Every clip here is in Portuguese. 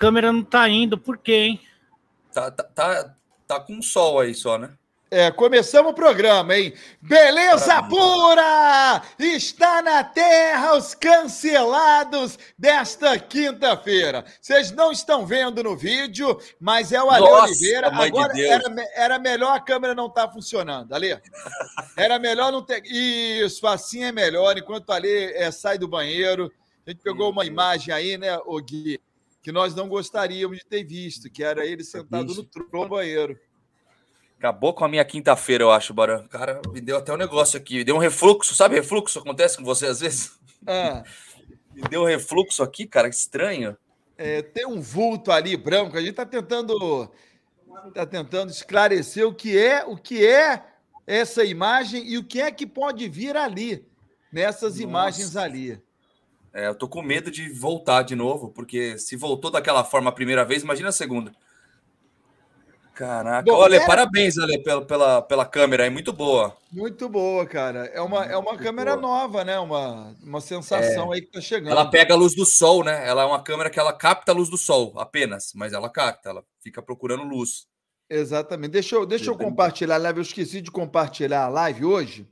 câmera não tá indo, por quê, hein? Tá, tá, tá, tá com sol aí só, né? É, começamos o programa, hein? Beleza pura! Está na terra os cancelados desta quinta-feira. Vocês não estão vendo no vídeo, mas é o Ale Nossa, Oliveira. de Agora Deus. era, era melhor a câmera não estar funcionando, Ale. Era melhor não ter. Isso, assim é melhor. Enquanto o Ale é, sai do banheiro, a gente pegou uma imagem aí, né, o Gui, que nós não gostaríamos de ter visto, que era ele sentado no trono do banheiro. Acabou com a minha quinta-feira, eu acho, Barão. Cara, me deu até um negócio aqui. Deu um refluxo, sabe refluxo? Acontece com você às vezes? Ah. Me deu um refluxo aqui, cara, estranho. É, tem um vulto ali branco. A gente está tentando, tá tentando esclarecer o que é, o que é essa imagem e o que é que pode vir ali nessas Nossa. imagens ali. É, eu tô com medo de voltar de novo, porque se voltou daquela forma a primeira vez, imagina a segunda. Caraca, Bom, olha, era- parabéns, Ale, pela, pela, pela câmera, é muito boa. Muito boa, cara. É uma, é uma câmera boa. nova, né? Uma, uma sensação aí que tá chegando. Ela pega a luz do sol, né? Ela é uma câmera que ela capta a luz do sol apenas, mas ela capta, ela fica procurando luz. Exatamente. Deixa eu, deixa eu compartilhar a live. Eu esqueci de compartilhar a live hoje.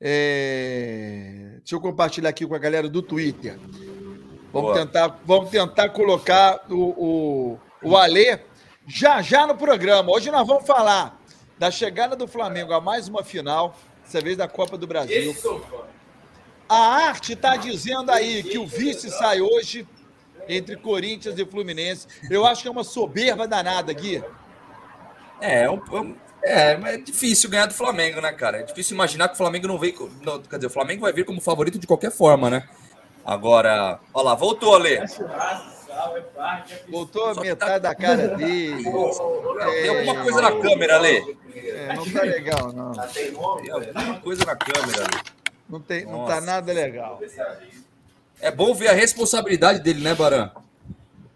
É, Deixa eu compartilhar aqui com a galera do Twitter. Vamos Boa. tentar, vamos tentar colocar o, o, o Alê já já no programa. Hoje nós vamos falar da chegada do Flamengo a mais uma final, dessa vez da Copa do Brasil. A arte está dizendo aí que o vice sai hoje entre Corinthians e Fluminense. Eu acho que é uma soberba danada, Gui. É, é, um- é é, mas é difícil ganhar do Flamengo, né, cara? É difícil imaginar que o Flamengo não veio. não, quer dizer, o Flamengo vai vir como favorito de qualquer forma, né? Agora, olha lá, voltou, Ale. Voltou a Só que metade tá- da cara dele. Tem alguma coisa na câmera, Ale. É, não tá legal, não. Tem alguma coisa na câmera, Ale. Não, tem, não tá nada legal. É bom ver a responsabilidade dele, né, Baran?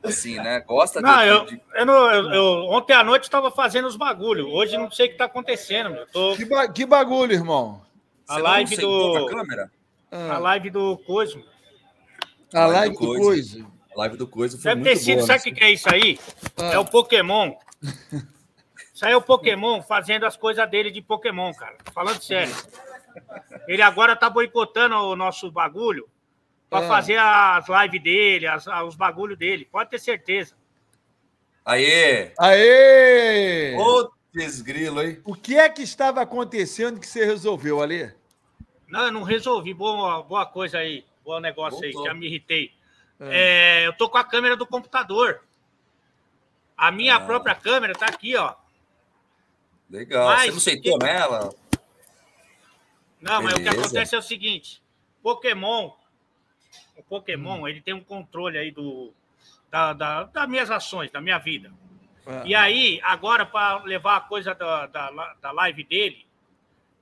Assim, né? Gosta de- Não, eu, de. eu não, eu, eu- ontem à noite estava fazendo os bagulho. Hoje não sei o que está acontecendo. Meu. Tô, Que, ba- que bagulho, irmão. a Você live do. câmera? A live do Cosmo. a live do do Coisa. A live do Coisa foi Deve muito ter sido, boa. sabe né? o que, que é isso aí? Ah. É o Pokémon. Isso aí é o Pokémon fazendo as coisas dele de Pokémon, cara. Falando sério. Ele agora tá boicotando o nosso bagulho para Ah. fazer as lives dele, as, os bagulhos dele. Pode ter certeza. Aê! Aê! Ô, desgrilo, hein? O que é que estava acontecendo que você resolveu, Alê? Não, eu não resolvi. Boa, boa coisa aí. Bom negócio Voltou. aí. Já me irritei. É, eu tô com a câmera do computador. A minha Ah. própria câmera tá aqui, ó. Legal. Mas- Você não sentou nela? Não, mas o que Beleza. acontece é o seguinte: Pokémon, o Pokémon, ele tem um controle aí do, da, da- das minhas ações, da minha vida. Ah, E aí, agora, para levar a coisa da, da, da live dele,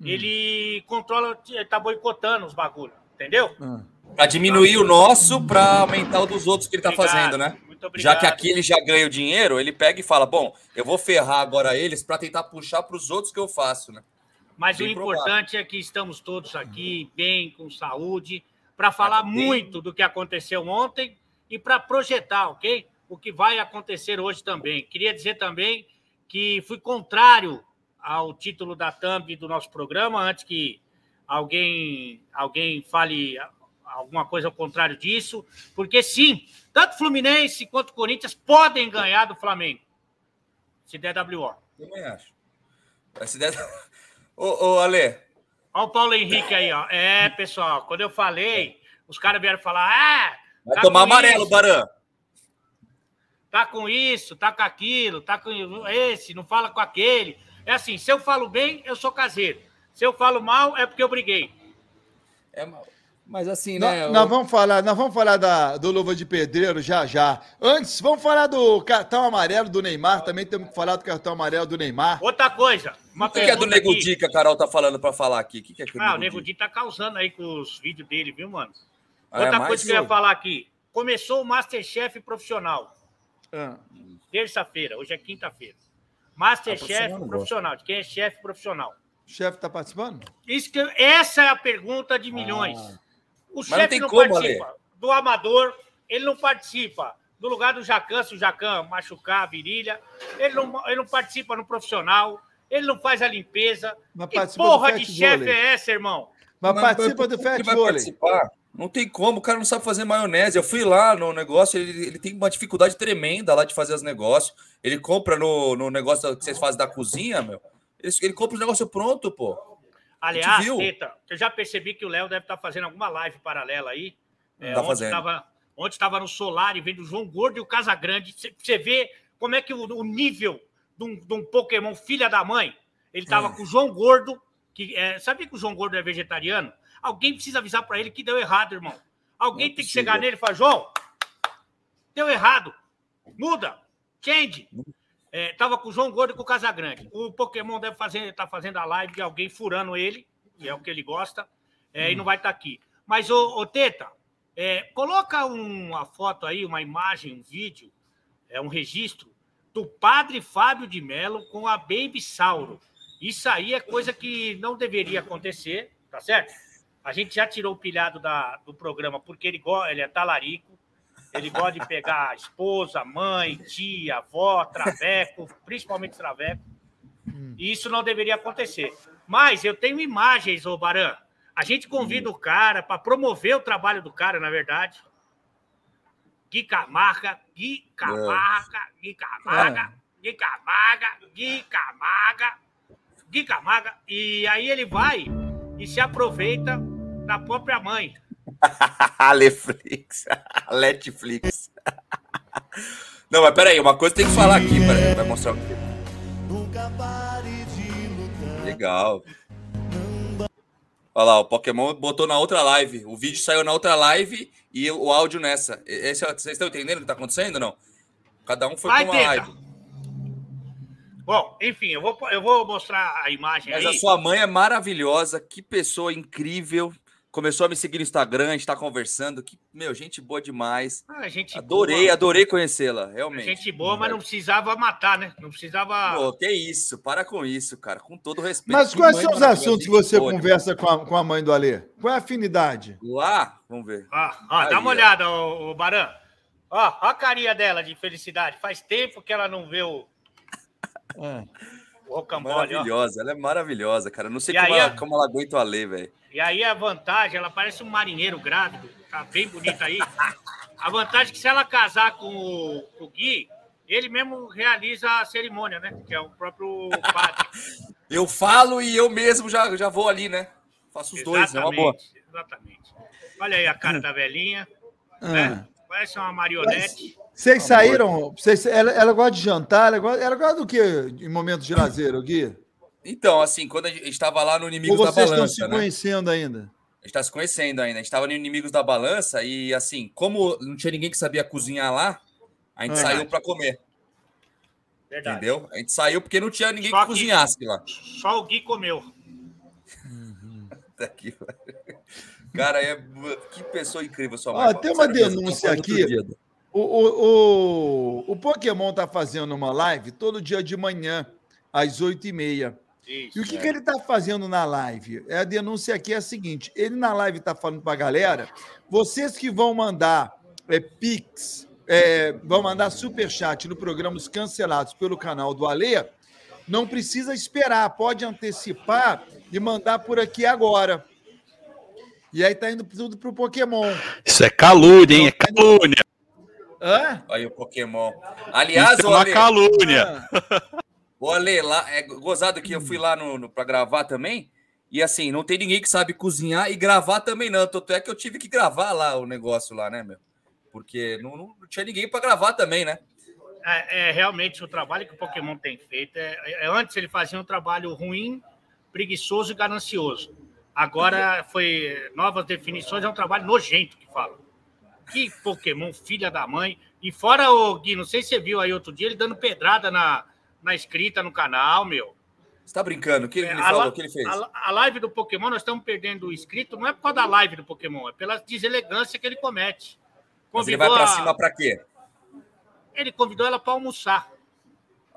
Hum. ele controla, ele tá boicotando os bagulhos, entendeu? ah. Pra diminuir o nosso, pra aumentar o dos outros que ele tá Obrigado, fazendo, né? Muito obrigado. Já que aqui ele já ganha o dinheiro, ele pega e fala: Bom, eu vou ferrar agora eles pra tentar puxar pros outros que eu faço, né? Mas o Bem importante é que estamos todos aqui, bem, com saúde, para falar bem. muito do que aconteceu ontem e para projetar, ok? O que vai acontecer hoje também. Queria dizer também que fui contrário ao título da thumb do nosso programa, antes que alguém, alguém fale alguma coisa ao contrário disso, porque sim, tanto Fluminense quanto Corinthians podem ganhar do Flamengo, se der WO. Também acho. Essa ideia. Ô, ô, Ale, Olha o Paulo Henrique aí, ó. É, pessoal, quando eu falei, os caras vieram falar: ah, vai tá tomar amarelo, isso, Baran. Tá com isso, tá com aquilo, tá com esse, não fala com aquele. É assim, se eu falo bem, eu sou caseiro. Se eu falo mal, é porque eu briguei. É, ma- mas assim, né? Nós, vamos falar, nós vamos falar da, do Luva de Pedreiro já já. Antes, vamos falar do cartão amarelo do Neymar. Também temos que falar do cartão amarelo do Neymar. Outra coisa, uma O que, que é do Nego. Di que a Carol tá falando pra falar aqui? O que, que é que Ah, o Nego Di tá causando aí com os vídeos dele, viu, mano? Ah, é Outra mais coisa que eu ia falar aqui. Começou o Masterchef profissional. Ah, Terça-feira, hoje é quinta-feira. Masterchef gosto. profissional, de quem é chefe profissional. o chefe está participando? Isso que, essa é a pergunta de milhões. Ah. O não chefe tem não, como, participa do amador, ele não participa no lugar do Jacan, se o Jacan machucar a virilha. Ele não, ele não participa no profissional, ele não faz a limpeza. Mas que porra de chefe é essa, irmão? Mas Mas participa do Fat vai Vôlei. participar? Não tem como, o cara não sabe fazer maionese. Eu fui lá no negócio, ele, ele tem uma dificuldade tremenda lá de fazer os negócios. Ele compra no, no negócio que vocês fazem da cozinha, meu. Ele, ele compra o negócio pronto, pô. Aliás? Teta, eu já percebi que o Léo deve estar fazendo alguma live paralela aí. É, Tá ontem fazendo. Tava, ontem estava no Solar e vendo o João Gordo e o Casagrande. Você- vê como é que o, o nível de um, de um Pokémon filha da mãe. Ele estava Hum. com o João Gordo, que é, sabia que o João Gordo é vegetariano? Alguém precisa avisar para ele que deu errado, irmão. Alguém Não é tem que possível. chegar nele e falar, João, deu errado. Muda, change. É, tava com o João Gordo e com o Casagrande. O Pokémon deve fazer, tá fazendo a live de alguém furando ele, que é o que ele gosta, é, e não vai estar aqui. Mas, ô, ô Teta, é, coloca uma foto aí, uma imagem, um vídeo, é um registro do padre Fábio de Mello com a Baby Sauro. Isso aí é coisa que não deveria acontecer, tá certo? A gente já tirou o pilhado da, do programa porque ele, ele é talarico, ele gosta de pegar a esposa, mãe, tia, avó, traveco, principalmente traveco. E isso não deveria acontecer. Mas eu tenho imagens, ô Baran. A gente convida o cara para promover o trabalho do cara, na verdade. Gui Camarga, Gui Camarga, Gui Camarga, Gui Camarga, Gui Camarga, Gui Camarga. E aí ele vai e se aproveita da própria mãe. Aleflix. Netflix. Não, mas peraí, uma coisa tem que falar aqui. Peraí, vai mostrar o quê? Legal. Olha lá, o Pokémon botou na outra live. O vídeo saiu na outra live e o áudio nessa. Esse, vocês estão entendendo o que tá acontecendo ou não? Cada um foi com uma live. Bom, enfim, eu vou, eu vou mostrar a imagem Mas aí. a sua mãe é maravilhosa, que pessoa incrível. Começou a me seguir no Instagram, a gente tá conversando. Que, meu, gente boa demais. Ah, gente Adorei, boa, adorei conhecê-la, realmente. Gente boa, mas não precisava matar, né? Não precisava. Pô, que isso, para com isso, cara. Com todo respeito. Mas quais são os assuntos que você boa conversa com a, com a mãe do Alê? Qual é a afinidade? Lá, vamos ver. Ó, ó, Aí, dá uma ó. olhada, ô, ô Baran. Ó, ó a carinha dela de felicidade. Faz tempo que ela não vê o, É. o rocambole, ó. Maravilhosa, ela é maravilhosa, cara. Eu Não sei como, aí, ela, ó. como ela aguenta o Alê, velho. E aí a vantagem, ela parece um marinheiro grávido. Tá bem bonita aí. A vantagem é que se ela casar com o, com o Gui, ele mesmo realiza a cerimônia, né? Que é o próprio padre. Eu falo e eu mesmo já, já vou ali, né? Faço os dois, é uma boa. Exatamente. Olha aí a cara da velhinha. Ah. né? Parece uma marionete. Vocês saíram. Vocês, ela, ela gosta de jantar? Ela gosta, ela gosta do que em momentos de lazer, o Gui? Então, assim, quando a gente estava lá no Inimigos da vocês estão Balança, se né? conhecendo ainda? A gente tá se conhecendo ainda. A gente tava no Inimigos da Balança e, assim, como não tinha ninguém que sabia cozinhar lá, a gente É. saiu para comer, Verdade. entendeu? A gente saiu porque não tinha ninguém Só que que- cozinhasse lá. Só o Gui comeu. Aqui, velho. Cara, é... que pessoa incrível sua mãe. tem uma denúncia aqui. O, o, o, o Pokémon tá fazendo uma live todo dia de manhã, às 8h30. Isso. E o que, que ele está fazendo na live? É a denúncia aqui é a seguinte: ele na live está falando para a galera, vocês que vão mandar é, Pix, é, vão mandar superchat no programa Os Cancelados pelo canal do Alê, não precisa esperar, pode antecipar e mandar por aqui agora. E aí tá indo tudo pro Pokémon. Isso é calúnia, hein? É calúnia. Hã? Aí o Pokémon. Aliás, Isso é uma Ale, calúnia. ô Ale, lá, é gozado que eu fui lá no, no, pra gravar também. E assim, não tem ninguém que sabe cozinhar e gravar também não. Tanto é que eu tive que gravar lá o negócio lá, né, meu? Porque não, não tinha ninguém para gravar também, né? É, é, realmente o trabalho que o Pokémon tem feito. É, é- antes ele fazia um trabalho ruim, preguiçoso e ganancioso. Agora foi novas definições, é um trabalho nojento que fala. Que Pokémon, filha da mãe. E fora o Gui, não sei se você viu aí outro dia, ele dando pedrada na, na escrita no canal, meu. Você tá brincando? O que ele É, falou? O que ele fez? A, a live do Pokémon, nós estamos perdendo o inscrito, não é por causa da live do Pokémon, é pela deselegância que ele comete. Mas ele vai para cima para quê? Ele convidou ela para almoçar.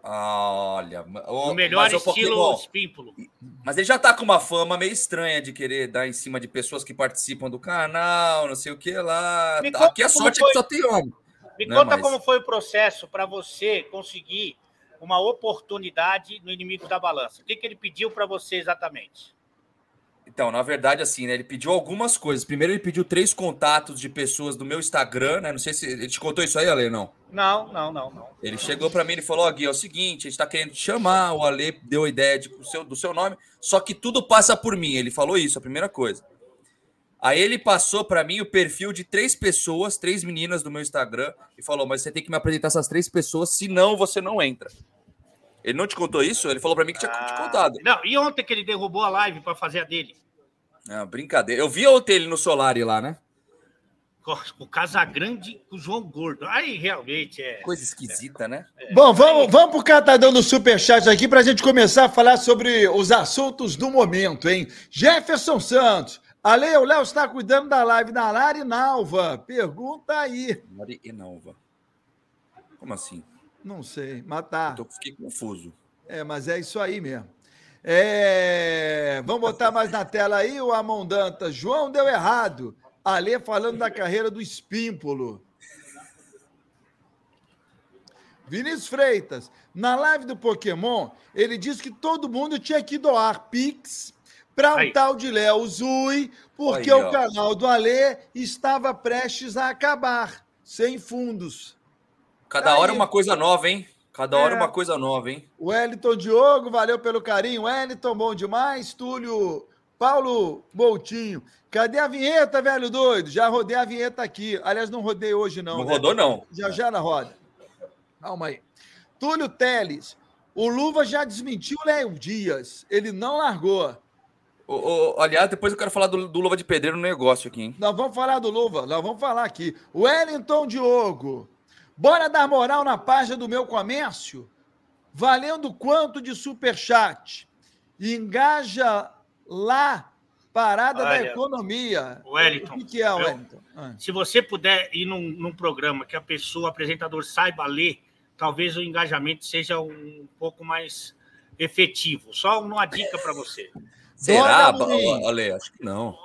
Olha, o No melhor mas o estilo Pokémon- espímpulo. Mas ele já tá com uma fama meio estranha de querer dar em cima de pessoas que participam do canal, não sei o que lá. Me Tá, Aqui a como sorte é foi. que só tem homem. Me né, conta mas- como foi o processo para você conseguir uma oportunidade no Inimigos da Balança. O que, que ele pediu para você exatamente? Então, na verdade, assim, né? Ele pediu algumas coisas. Primeiro, ele pediu três contatos de pessoas do meu Instagram, né? Não sei se ele te contou isso aí, Ale, não. Não, não, não, não. Ele chegou pra mim e falou: Ó, Gui, é o seguinte, a gente tá querendo te chamar. O Ale deu a ideia de, do, seu, do seu nome, só que tudo passa por mim. Ele falou isso, a primeira coisa. Aí ele passou pra mim o perfil de três pessoas, três meninas do meu Instagram, e falou: Mas você tem que me apresentar essas três pessoas, senão você não entra. Ele não te contou isso? Ele falou pra mim que tinha te Ah, contado. Não, e ontem que ele derrubou a live para fazer a dele? Ah, brincadeira. Eu vi ontem ele no Solari lá, né? Com o Casagrande com o João Gordo. Aí realmente é. Coisa esquisita, né? Bom, vamos, vamos pro catadão do Superchat aqui para a gente começar a falar sobre os assuntos do momento, hein? Jefferson Santos. Ale, o Léo está cuidando da live da Lari Nalva. Pergunta aí. Mari Enalva. Como assim? Não sei, mas tá. Eu fiquei confuso. É, mas é isso aí mesmo. É, Vamos botar mais na tela aí o Amon Dantas. João deu errado. Ale falando da carreira do Espímpolo. Vinícius Freitas. Na live do Pokémon, ele disse que todo mundo tinha que doar Pix para um tal de Léo Zui, porque Aí, o canal do Ale estava prestes a acabar, sem fundos. Cada Aí. hora uma coisa nova, hein? Cada hora É. uma coisa nova, hein? Wellington Diogo, valeu pelo carinho. Wellington, bom demais. Túlio, Paulo Boutinho. Cadê a vinheta, velho doido? Já rodei a vinheta aqui. Aliás, não rodei hoje, não. Não, né? rodou, não. Já já na roda. Calma aí. Túlio Teles. O Luva já desmentiu o Léo Dias. Ele não largou. Ô, ô, aliás, depois eu quero falar do, do Luva de Pedreiro no negócio aqui, hein? Nós vamos falar do Luva, nós vamos falar aqui. Wellington Diogo. Bora dar moral na página do meu comércio? Valendo quanto de superchat? Engaja lá, parada da Olha, economia. Wellington, O que, que é, eu- Wellington? Ah. Se você puder ir num, num programa que a pessoa, o apresentador, saiba ler, talvez o engajamento seja um pouco mais efetivo. Só uma dica para você. Será? Olha, acho que não.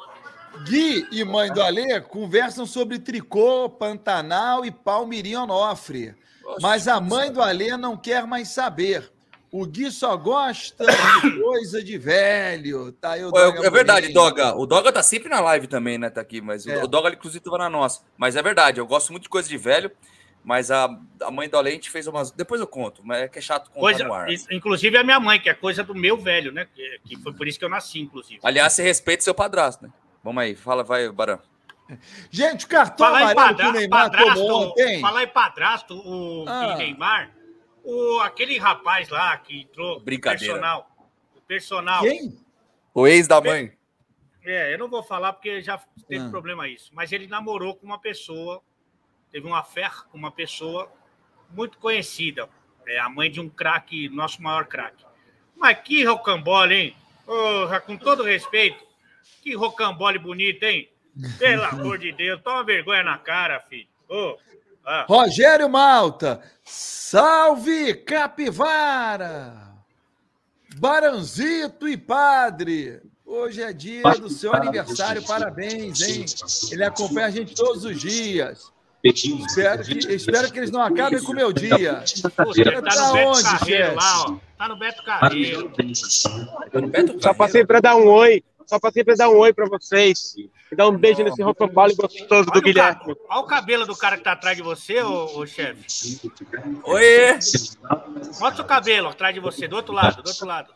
Gui e mãe do Alê conversam sobre tricô, Pantanal e Palmirim Onofre. Nossa, Mas a mãe do Alê não quer mais saber. O Gui só gosta de coisa de velho. Tá aí o Pô, é, é verdade. Doga. O Doga tá sempre na live também, né? Tá aqui, mas o- É. o Doga, inclusive, tava na nossa. Mas é verdade, eu gosto muito de coisa de velho, mas a, a mãe do Ale, a gente fez umas. Depois eu conto, mas é que é chato contar Coisa, no ar. inclusive a minha mãe, que é coisa do meu velho, né? Que, que foi por isso que eu nasci, inclusive. Aliás, você respeita seu padrasto, né? Vamos aí, fala, vai, Barão. Gente, o cartão Falar em amarelo que o Neymar tomou padrasto, ontem. falar em padrasto, o Ah. Neymar, o, aquele rapaz lá que entrou, Brincadeira. o personal, o personal, Quem? O ex da mãe. É, eu não vou falar porque já teve Ah. problema isso. Mas ele namorou com uma pessoa, teve uma fé com uma pessoa muito conhecida. É a mãe de um craque, nosso maior craque. Mas que rocambole, hein? Porra, com todo respeito, que rocambole bonito, hein? Pelo amor de Deus, toma vergonha na cara, filho. Ô, ah, Rogério Malta. Salve, Capivara! Baranzito e Padre. Hoje é dia do seu aniversário, parabéns, hein? Ele acompanha a gente todos os dias. Espero que, espero que eles não acabem com o meu dia. ele tá Tá no Beto onde, Carreiro lá, ó. Tá no Beto Carreiro. Só passei para dar um oi. Só passei para dar um oi para vocês. E dar um beijo nesse rocambole gostoso do Olha Guilherme. ca- olha o cabelo do cara que tá atrás de você, ô, ô chefe. Oi! Mostra o cabelo atrás de você, do outro lado, do outro lado.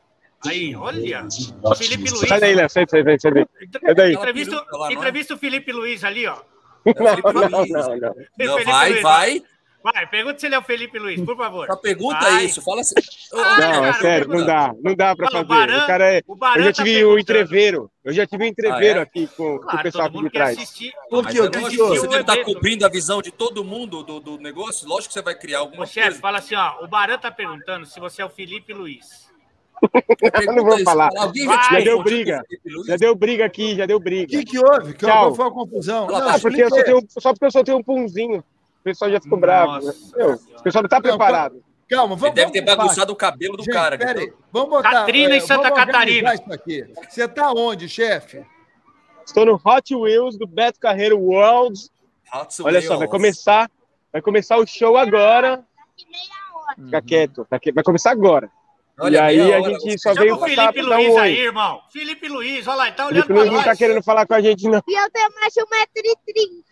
Aí, olha. O Felipe Luiz. Sai daí, Léo. Sai, sai, sai, sai daí. Entre- sai daí. Entrevista, não é? entrevista o Felipe Luiz ali, ó. Não, não, não, não. Não, Felipe vai, Luiz, vai. Vai, pergunta se ele é o Felipe Luiz, por favor. Só pergunta Vai. isso. Fala assim. Ah, Não, é cara, sério, não dá. Não dá para Fala, o fazer. Baran- O cara é. o Eu já tá tive o perguntando. entreveiro. Eu já tive o entreveiro Ah, é? aqui com, com o Claro, pessoal aqui de trás. assistir. Por é O que você o deve estar evento. cobrindo a visão de todo mundo do, do negócio. Lógico que você vai criar alguma Ô, chefe, coisa. fala assim, ó. O Baran tá perguntando se você é o Felipe Luiz. Pergunta não vou isso. falar. Já, deu briga. o Luiz? Já deu briga aqui, já deu O briga. que, que houve? Que, Tchau. qual foi a confusão? Não, tá porque eu só, só porque eu só tenho um punzinho. O pessoal já ficou bravo. né? Meu, o pessoal não tá Não, preparado. Calma, vamos Ele deve ter bagunçado o cabelo do Gente, cara. pera aí. então- Vamos botar. Catrina é, em Santa Catarina. Você tá onde, chefe? Estou no Hot Wheels do Beto Carreiro World. Hot Olha só, vai Wheels. começar Vai começar o show agora. Fica quieto. tá Vai começar agora. Olha, e aí a hora, gente só Chama veio o Felipe dar um Luiz aí, oi. irmão. Felipe Luiz, olha lá, ele tá olhando Felipe pra Luiz não tá nós. querendo falar com a gente, não. E eu tenho mais 1,30m.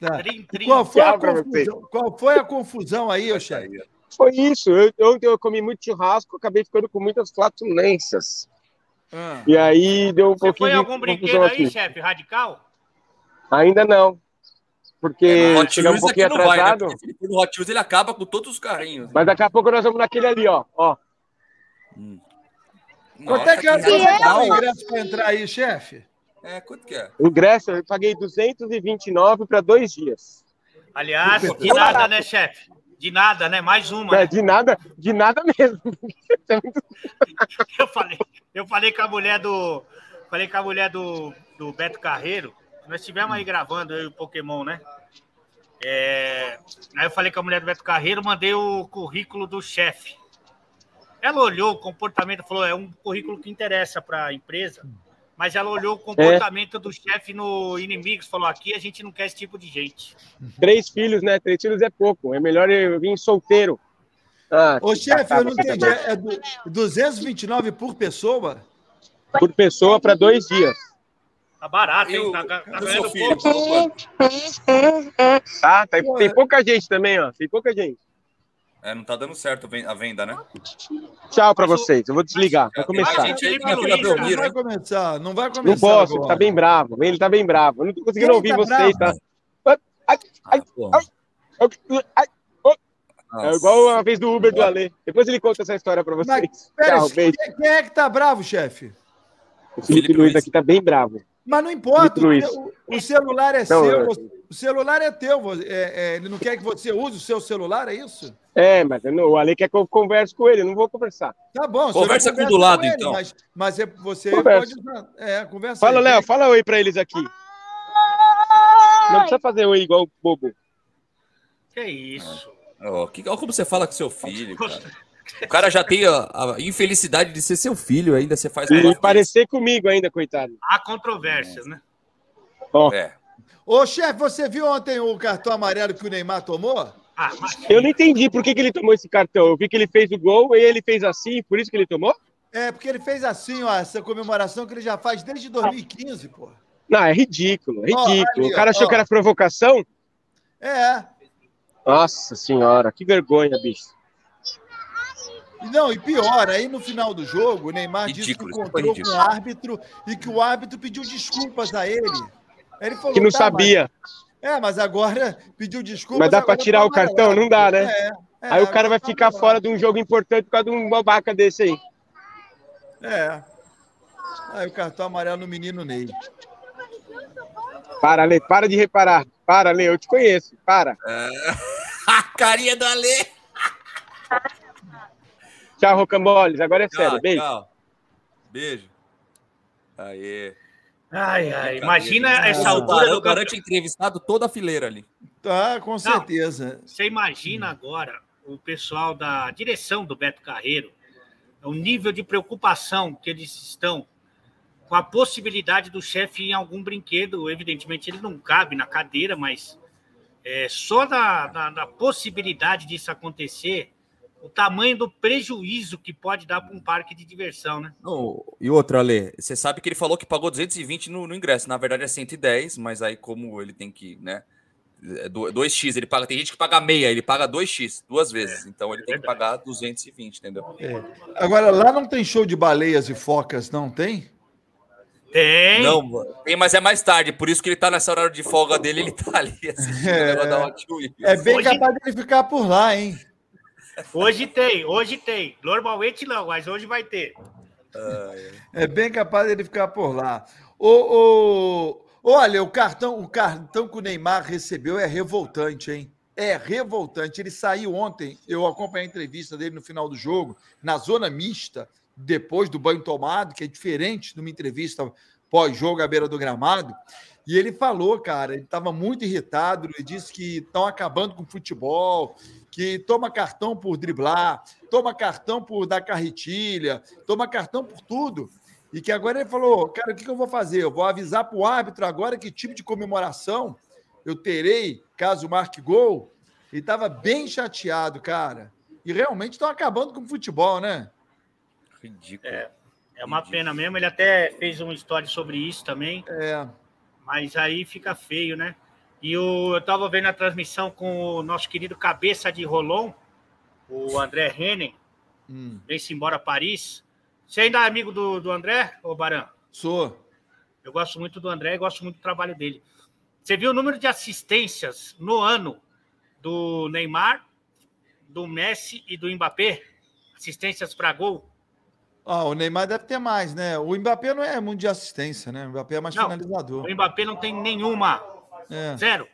Tá. Trim, trim. Qual foi, a confusão, qual foi a confusão aí, chefe? Foi isso. Eu, ontem eu comi muito churrasco, acabei ficando com muitas flatulências. Ah. E aí deu um Você pouquinho foi em de algum brinquedo confusão aí, aqui. chefe, radical? Ainda não. Porque É, chegamos um pouquinho não vai, né? atrasado. No Hot Wheels, ele acaba com todos os carrinhos. Mas daqui a pouco nós vamos naquele ali, ó. ó. Quanto é que é, que é o ingresso para entrar aí, chefe? É, quanto que é? O ingresso eu paguei 229 para dois dias. Aliás, de nada, né, chefe? De nada, né? Mais uma. É, né? de nada, de nada mesmo. Eu falei, eu falei com a mulher do. Falei com a mulher do, do Beto Carreiro. Nós estivemos aí gravando eu e o Pokémon, né? É, aí eu falei com a mulher do Beto Carreiro, mandei o currículo do chefe. Ela olhou o comportamento, falou: é um currículo que interessa para a empresa, mas ela olhou o comportamento do chefe no Inimigos, falou: aqui a gente não quer esse tipo de gente. Três filhos, né? Três filhos é pouco. É melhor eu vir solteiro. Ah, Ô, chefe, eu não tá, tá, entendi. É du- 229 por pessoa? Por pessoa para dois dias. Tá barato, hein? Tá, tá ganhando filho? pouco. Tá? Tem, Pô, tem é- pouca gente também, ó. Tem pouca gente. É, não tá dando certo a venda, né? Tchau para Mas vocês. Eu vou desligar. Vai começar. gente cara. Não Belmiro, vai começar, não vai começar. Não posso, ele agora. tá bem bravo. Ele tá bem bravo. Eu não tô conseguindo Quem ouvir tá vocês, bravo? tá? Ai, Ah, É igual a vez do Uber do Ale. Depois ele conta essa história pra Mas, vocês. pera, Tchau, quem, quem é que tá bravo, chefe? O Felipe, Felipe Luiz Luiz. aqui tá bem bravo. Mas não importa, o, o celular é Não, seu. eu- O celular é teu. é- é, ele não quer que você use o seu celular, é isso? É, mas eu não- o Ale quer que eu converse com ele, eu não vou conversar. Tá bom. Conversa com o do lado, ele, então. Mas, mas é- você Conversa. pode usar. É, conversa Fala, aí. Léo, fala oi pra eles aqui. Não precisa fazer oi igual o bobo. Que isso? Que- ó como você fala com seu filho, cara. O cara já tem a, a infelicidade de ser seu filho, ainda você faz E parecer comigo ainda, coitado. Há controvérsias, né? Desse. É. Ô, chefe, você viu ontem o cartão amarelo que o Neymar tomou? Ah, mas eu não entendi por que, que ele tomou esse cartão. Eu vi que ele fez o gol e ele fez assim, por isso que ele tomou? É, porque ele fez assim, ó, essa comemoração que ele já faz desde 2015, pô. Não, é ridículo, é ridículo. ali, o cara achou que era provocação? É. Nossa senhora, que vergonha, bicho. Não, e pior, aí no final do jogo, o Neymar Ridículo, disse que foi encontrou com o árbitro e que o árbitro pediu desculpas a ele. Ele falou, Que não "Tá, sabia. mas- É, mas agora pediu desculpas. Mas dá pra agora tirar tá o cartão? Não dá, né? É, é, Aí o cara vai tá ficar fora de um jogo importante por causa de um babaca desse aí. É. Aí o cartão amarelo no menino Ney. Para, Lê, para de reparar. Para, Lê, eu te conheço. Para. A carinha do Ale. Tchau, Rocamboles. Agora é Tchau, sério. Beijo. tchau. Beijo. Aê. Ai, ai, imagina essa O altura do garante entrevistado toda a fileira ali. Tá, com certeza. Você imagina agora o pessoal da direção do Beto Carreiro, o nível de preocupação que eles estão com a possibilidade do chefe ir em algum brinquedo. Evidentemente, ele não cabe na cadeira, mas é, só da, da, da possibilidade disso acontecer, o tamanho do prejuízo que pode dar para um parque de diversão, né? Não, e outra, Ale, você sabe que ele falou que pagou 220 no, no ingresso. Na verdade é 110, mas aí como ele tem que, né? é do- 2x, ele paga. Tem gente que paga meia, ele paga 2x duas vezes. Então ele tem que pagar 220, entendeu? Agora, lá não tem show de baleias e focas, não tem? Tem. Não, tem, mas é mais tarde, por isso que ele tá nessa hora de folga dele, ele tá ali assistindo É. Wheels. É bem Hoje- capaz dele ficar por lá, hein? Hoje tem, hoje tem. Normalmente não, mas hoje vai ter. É bem capaz dele ficar por lá. Ô, ô, olha, o cartão, o cartão que o Neymar recebeu é revoltante, hein? É revoltante. Ele saiu ontem, eu acompanhei a entrevista dele no final do jogo, na zona mista, depois do banho tomado, que é diferente de uma entrevista pós-jogo à beira do gramado. E ele falou, cara, ele estava muito irritado, ele disse que estão acabando com o futebol, que toma cartão por driblar, toma cartão por dar carretilha, toma cartão por tudo. E que agora ele falou, cara, o que que eu vou fazer? Eu vou avisar para o árbitro agora que tipo de comemoração eu terei caso marque gol. Ele estava bem chateado, cara. E realmente estão acabando com o futebol, né? Ridículo. É, é uma pena mesmo. Ele até fez uma história sobre isso também. É. Mas aí fica feio, né? E o, eu estava vendo a transmissão com o nosso querido cabeça de Rolon, o André Rennen. Hum, Vem-se embora a Paris. Você ainda é amigo do, do André, ô Baran? sou. Eu gosto muito do André gosto muito do trabalho dele. Você viu o número de assistências no ano do Neymar, do Messi e do Mbappé? Assistências para gol? Ah, o Neymar deve ter mais, né? O Mbappé não é muito de assistência, né? O Mbappé é mais Não. finalizador. O Mbappé não tem nenhuma. É. Zero.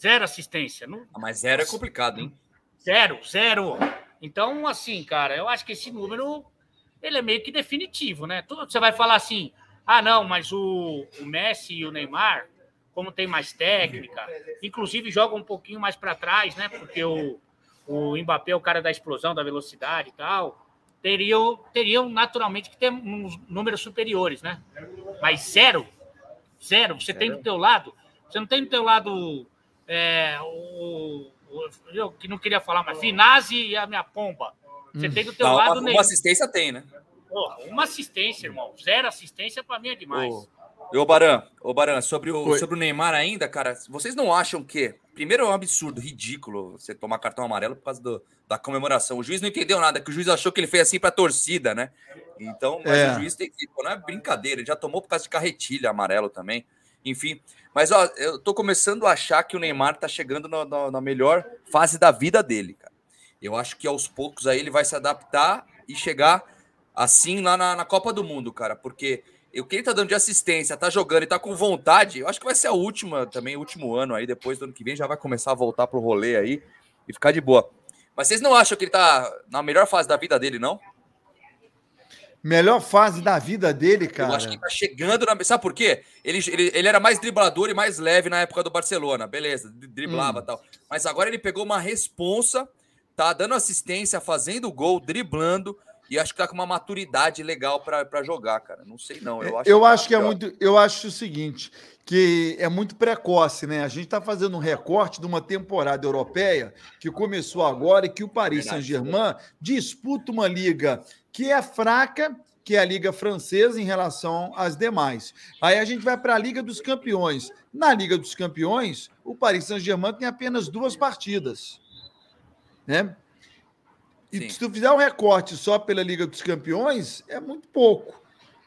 Zero assistência. Não, Ah, Mas zero é complicado, hein? Zero, zero. Então, assim, cara, eu acho que esse número ele é meio que definitivo, né? Tudo você vai falar assim, ah, não, mas o, o Messi e o Neymar, como tem mais técnica, inclusive jogam um pouquinho mais para trás, né? Porque o, o Mbappé é o cara da explosão, da velocidade e tal, teriam, teriam naturalmente que ter uns números superiores, né? Mas zero, zero. Você tem do teu lado, você não tem do teu lado é, o, o- eu que não queria falar, mas Finazzi e a minha pomba. Você tem do teu Não, lado uma, uma assistência tem, né? Porra, uma assistência, irmão. Zero assistência para mim é demais. Ô, Ô, Baran, ô, Baran, sobre o, Oi. sobre o Neymar ainda, cara, vocês não acham que. Primeiro é um absurdo, ridículo você tomar cartão amarelo por causa do- da comemoração. O juiz não entendeu nada, que o juiz achou que ele fez assim pra torcida, né? Então, mas É. o juiz tem que. Não é brincadeira, ele já tomou por causa de carretilha amarelo também. Enfim. Mas, ó, eu tô começando a achar que o Neymar tá chegando no- no- na melhor fase da vida dele, cara. Eu acho que aos poucos aí ele vai se adaptar e chegar assim lá na, na Copa do Mundo, cara. Porque eu, quem tá dando de assistência, tá jogando e tá com vontade, eu acho que vai ser a última também, o último ano aí. Depois do ano que vem já vai começar a voltar pro rolê aí e ficar de boa. Mas vocês não acham que ele tá na melhor fase da vida dele, não? Melhor fase da vida dele, cara. Eu acho que tá chegando na. Sabe por quê? Ele, ele, ele era mais driblador e mais leve na época do Barcelona, beleza, dri- driblava e tal. Mas agora ele pegou uma responsa, tá dando assistência, fazendo gol, driblando, e acho que tá com uma maturidade legal pra jogar, cara. Não sei não. Eu acho, eu acho que é muito. Eu acho o seguinte, que é muito precoce, né? A gente está fazendo um recorte de uma temporada europeia que começou agora e que o Paris. Saint-Germain disputa uma liga que é fraca, que é a Liga Francesa em relação às demais. Aí a gente vai para a Liga dos Campeões. Na Liga dos Campeões, o Paris Saint-Germain tem apenas duas partidas. Né? E Sim. se tu fizer um recorte só pela Liga dos Campeões, é muito pouco.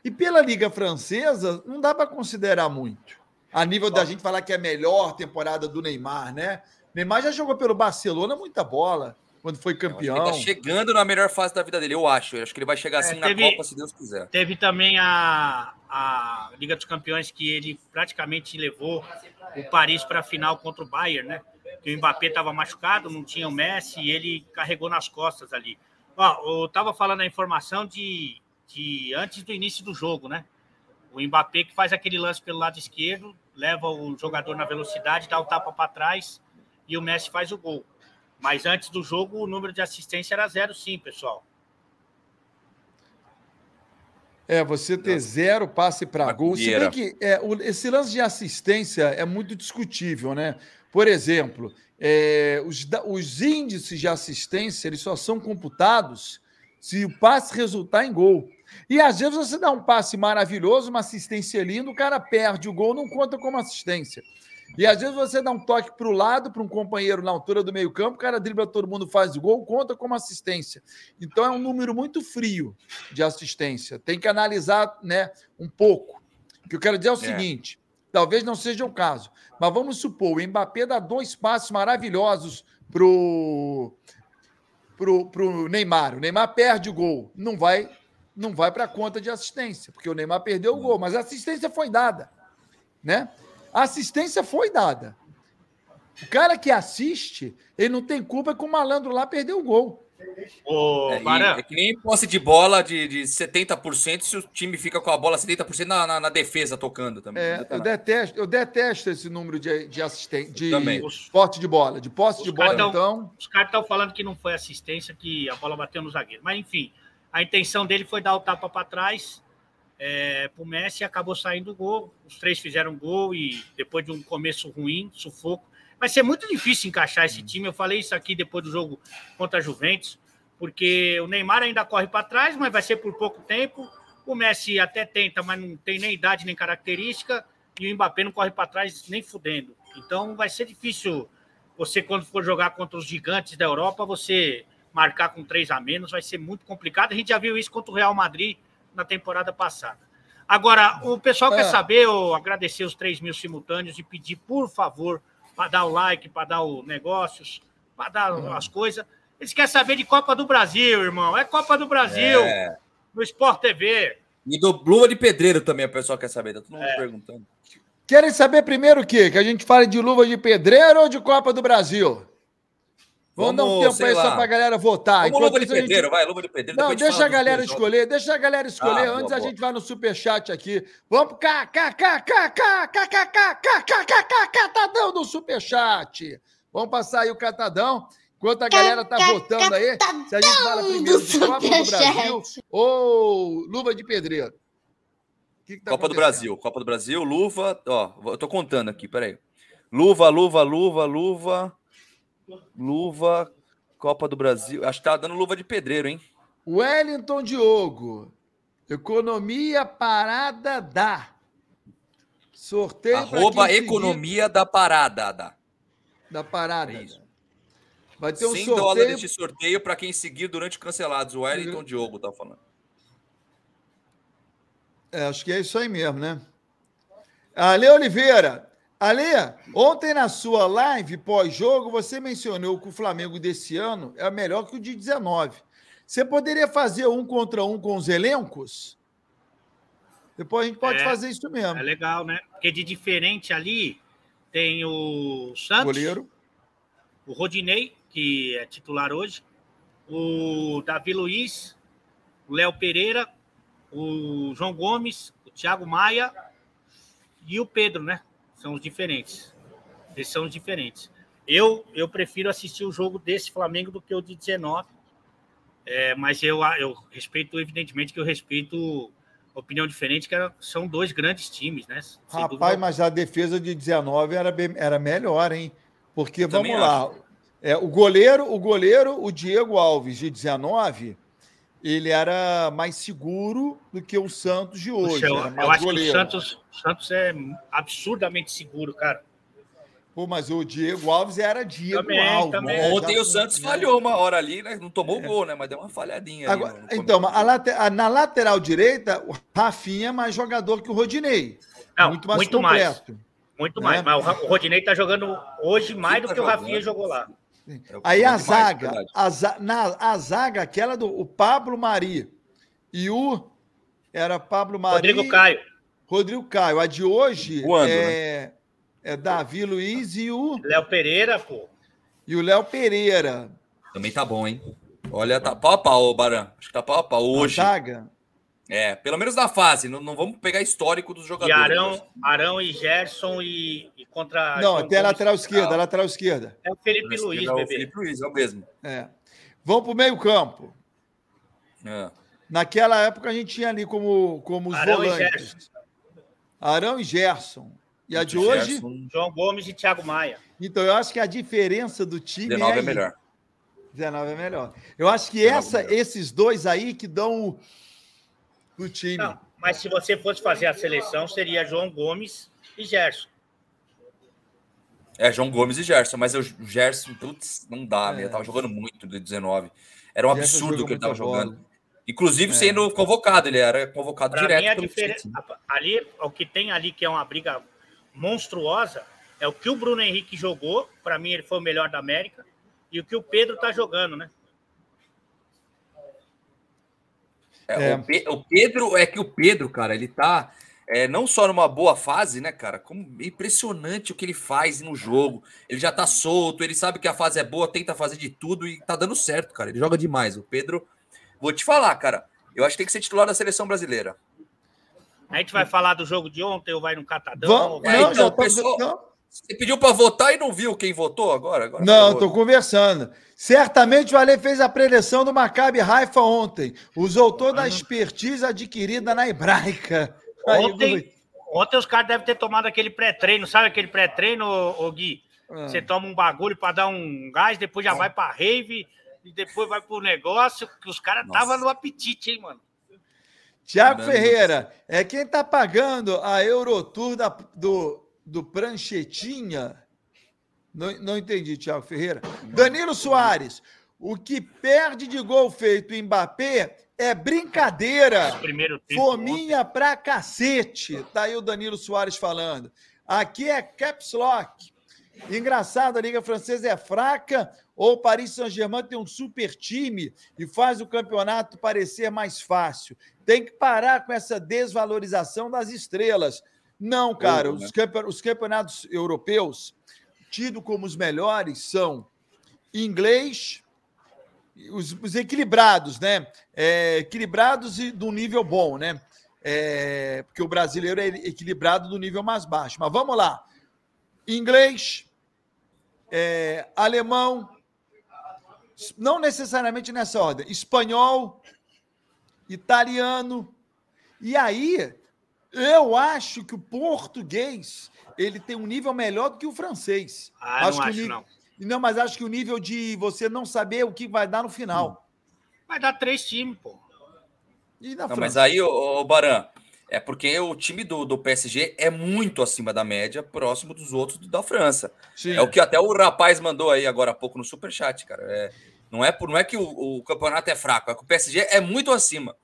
E pela Liga Francesa, não dá para considerar muito. A nível da gente falar que é a melhor temporada do Neymar, né? Neymar já jogou pelo Barcelona muita bola, quando foi campeão. Ele tá chegando na melhor fase da vida dele, eu acho. Eu acho que ele vai chegar assim É, na teve- Copa, se Deus quiser. Teve também a, a Liga dos Campeões que ele praticamente levou o Paris para a final contra o Bayern, né? Que o Mbappé estava machucado, não tinha o Messi e ele carregou nas costas ali. Ó, eu tava falando a informação de, de antes do início do jogo, né? O Mbappé que faz aquele lance pelo lado esquerdo, leva o jogador na velocidade, dá o tapa para trás e o Messi faz o gol. Mas antes do jogo, o número de assistência era zero, sim, pessoal. É, você ter zero passe para gol. Se bem que é, o- esse lance de assistência é muito discutível, né? Por exemplo, é, os, os índices de assistência eles só são computados se o passe resultar em gol. E às vezes você dá um passe maravilhoso, uma assistência linda, o cara perde o gol, não conta como assistência. E às vezes você dá um toque para o lado, para um companheiro na altura do meio-campo, o cara dribla todo mundo, faz o gol, conta como assistência. Então é um número muito frio de assistência. Tem que analisar né, um pouco. O que eu quero dizer é o seguinte: talvez não seja o caso, mas vamos supor, o Mbappé dá dois passos maravilhosos pro, pro, pro Neymar. O Neymar perde o gol. Não vai, não vai para a conta de assistência, porque o Neymar perdeu o gol, mas a assistência foi dada. Né? A assistência foi dada. O cara que assiste, ele não tem culpa que o malandro lá perdeu o gol. Ô, É, e Baran, é que nem posse de bola de, de 70% se o time fica com a bola 70% na, na, na defesa tocando também. É, eu, detesto, eu detesto esse número de, de assistente, de Também. posse de bola. De posse Os de bola, caras tão- então. Os caras estão falando que não foi assistência, que a bola bateu no zagueiro. Mas, enfim, a intenção dele foi dar o tapa para trás é, para o Messi acabou saindo o gol. Os três fizeram gol e depois de um começo ruim, sufoco. Vai ser muito difícil encaixar esse time. Eu falei isso aqui depois do jogo contra a Juventus, porque o Neymar ainda corre para trás, mas vai ser por pouco tempo. O Messi até tenta, mas não tem nem idade nem característica. E o Mbappé não corre para trás nem fudendo. Então vai ser difícil você, quando for jogar contra os gigantes da Europa, você marcar com três a menos, vai ser muito complicado. A gente já viu isso contra o Real Madrid na temporada passada. Agora, o pessoal é. quer saber, eu agradecer os 3 mil simultâneos e pedir, por favor, para dar o like, para dar o negócios, para dar uhum. as coisas. Eles querem saber de Copa do Brasil, irmão. É Copa do Brasil, é. no Sport TV. E do Luva de Pedreiro também, o pessoal quer saber. Tá todo mundo é. perguntando. Querem saber primeiro o quê? Que a gente fale de luva de pedreiro ou de Copa do Brasil? Vamos, vamos dar um tempo aí lá. só para a galera votar. Vamos Enquanto Luva de Pedreiro, gente... vai, Luva de Pedreiro. Não, deixa a, galera escolher, deixa a galera escolher. Ah, Antes boa, a gente vai no superchat aqui. Vamos, catadão do superchat. Vamos passar aí o catadão. Enquanto a galera tá votando aí, se a gente fala primeiro de Copa do Brasil ou Luva de Pedreiro. Copa do Brasil, Copa do Brasil, luva. Ó, eu tô contando aqui, peraí. Luva, luva, luva, luva luva, Copa do Brasil. Acho que tá dando luva de pedreiro, hein? Wellington Diogo. Economia parada da. Sorteio. Arroba economia da parada da. Da parada. É isso. Vai ter um 100 sorteio. dólares de sorteio para quem seguir durante cancelados. O Wellington Diogo tá falando. É, acho que é isso aí mesmo, né? Ale Oliveira, Ale, ontem na sua live pós-jogo, você mencionou que o Flamengo desse ano é melhor que o de 19. Você poderia fazer um contra um com os elencos? Depois a gente pode é, fazer isso mesmo. É legal, né? Porque de diferente ali tem o Santos, goleiro, o Rodinei, que é titular hoje, o Davi Luiz, o Léo Pereira, o João Gomes, o Thiago Maia e o Pedro, né? São os diferentes. Esses são os diferentes. Eu, eu prefiro assistir o jogo desse Flamengo do que o de 19. É, mas eu, eu respeito, evidentemente, que eu respeito opinião diferente, que era, são dois grandes times, né? Sem Rapaz, dúvida. mas a defesa de 19 era, bem, era melhor, hein? Porque, eu vamos lá, é, o goleiro, o goleiro, o Diego Alves, de 19, ele era mais seguro do que o Santos de hoje. eu, eu acho goleiro. que o Santos, o Santos é absurdamente seguro, cara. Pô, mas o Diego Alves era Diego também, Alves. Também. Né? Ontem Já o Santos né? falhou uma hora ali, né? Não tomou é. gol, né? Mas deu uma falhadinha. Agora, então, late, a, na lateral direita, o Rafinha é mais jogador que o Rodinei. Não, muito mais muito completo. Mais. Muito mais. Né? Mas o Rodinei tá jogando hoje mais do que o Rafinha jogou lá. É Aí a zaga, a, na, a zaga, aquela do o Pablo Mari e o. Era Pablo Mari. Rodrigo Caio. Rodrigo Caio. A de hoje Quando, é, né? é Davi Luiz e o. Léo Pereira, pô. E o Léo Pereira. Também tá bom, hein? Olha, tá pau a pau, Baran. Acho que tá pau a pau hoje. A zaga. É, pelo menos na fase. Não, não vamos pegar histórico dos jogadores. E Arão, Arão e Gerson e, e contra. Não, até a lateral esquerda, a lateral esquerda. É o Felipe Luiz, é o bebê. Felipe Luiz, é o mesmo. É. Vamos pro meio-campo. É. Naquela época a gente tinha ali como, como os Arão volantes. E Arão e Gerson. E a de hoje. Gerson. João Gomes e Thiago Maia. Então, eu acho que a diferença do time. 19 é, é melhor. 19 é melhor. Eu acho que essa, é esses dois aí que dão do time. Não, mas se você fosse fazer a seleção, seria João Gomes e Gerson. É, João Gomes e Gerson, mas o Gerson, putz, não dá, é. né? Ele tava jogando muito de 19. Era um absurdo o que ele tava jogando. Inclusive é. sendo convocado, ele era convocado pra direto. Mim, diferença, ali, o que tem ali que é uma briga monstruosa é o que o Bruno Henrique jogou. Para mim, ele foi o melhor da América. E o que o Pedro tá jogando, né? É, é. O, Pe o, Pedro é que o Pedro, cara, ele tá é, não só numa boa fase, né, cara? Como impressionante o que ele faz no jogo. Ele já tá solto, ele sabe que a fase é boa, tenta fazer de tudo e tá dando certo, cara. Ele joga demais. O Pedro, vou te falar, cara. Eu acho que tem que ser titular da seleção brasileira. A gente vai falar do jogo de ontem ou vai no catadão? Vamos, vai... não, então, pessoal... Você pediu para votar e não viu quem votou agora? agora não, estou conversando. Certamente o Ale fez a preleção do Maccabi Haifa ontem. Usou toda a expertise adquirida na hebraica. Ontem, ontem os caras devem ter tomado aquele pré-treino, sabe aquele pré-treino, ô, Gui? Ah. Você toma um bagulho para dar um gás, depois já vai para rave e depois vai pro negócio, que os caras estavam no apetite, hein, mano? Tiago Ferreira, é quem tá pagando a Eurotour da, do, do Pranchetinha? Não, não entendi, Tiago Ferreira. Danilo Soares, o que perde de gol feito em Mbappé é brincadeira. Fominha pra cacete. Tá aí o Danilo Soares falando. Aqui é Caps Lock. Engraçado, a Liga Francesa é fraca ou o Paris Saint-Germain tem um super time e faz o campeonato parecer mais fácil. Tem que parar com essa desvalorização das estrelas. Não, cara, os, os campeonatos europeus, tidos como os melhores, são inglês, os, os equilibrados, né? É, equilibrados e do nível bom, né? É, porque o brasileiro é equilibrado do nível mais baixo. Mas vamos lá. Inglês, é, alemão, não necessariamente nessa ordem, espanhol, italiano. E aí, eu acho que o português ele tem um nível melhor do que o francês. Ah, acho não que acho, nível... não. Não, mas acho que o nível de você não saber o que vai dar no final. Vai dar três times, pô. E na não, França? Mas aí, o Baran, é porque o time do, do PSG é muito acima da média, próximo dos outros da França. Sim. É o que até o rapaz mandou aí agora há pouco no superchat, cara. É, não, é, não é que o, o, campeonato é fraco, é que o PSG é muito acima.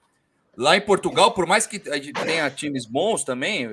Lá em Portugal, por mais que tenha times bons também,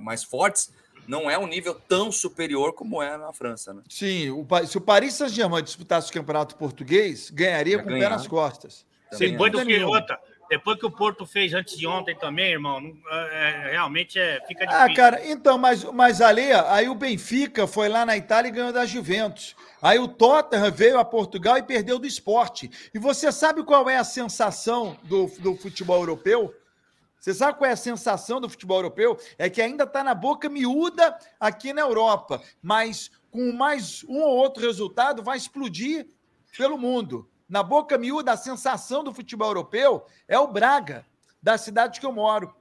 mais fortes, não é um nível tão superior como é na França, né? Sim, o, se o Paris Saint-Germain disputasse o campeonato português, ganharia Já com o pé nas costas. Depois do que outra, depois que o Porto fez antes de ontem também, irmão, é, é realmente é, fica ah, difícil. Ah, cara, então, mas, mas ali, aí o Benfica foi lá na Itália e ganhou da Juventus. Aí o Tottenham veio a Portugal e perdeu do esporte. E você sabe qual é a sensação do, do futebol europeu? Você sabe qual é a sensação do futebol europeu? É que ainda está na boca miúda aqui na Europa, mas com mais um ou outro resultado vai explodir pelo mundo na boca miúda, a sensação do futebol europeu é o Braga, da cidade que eu moro.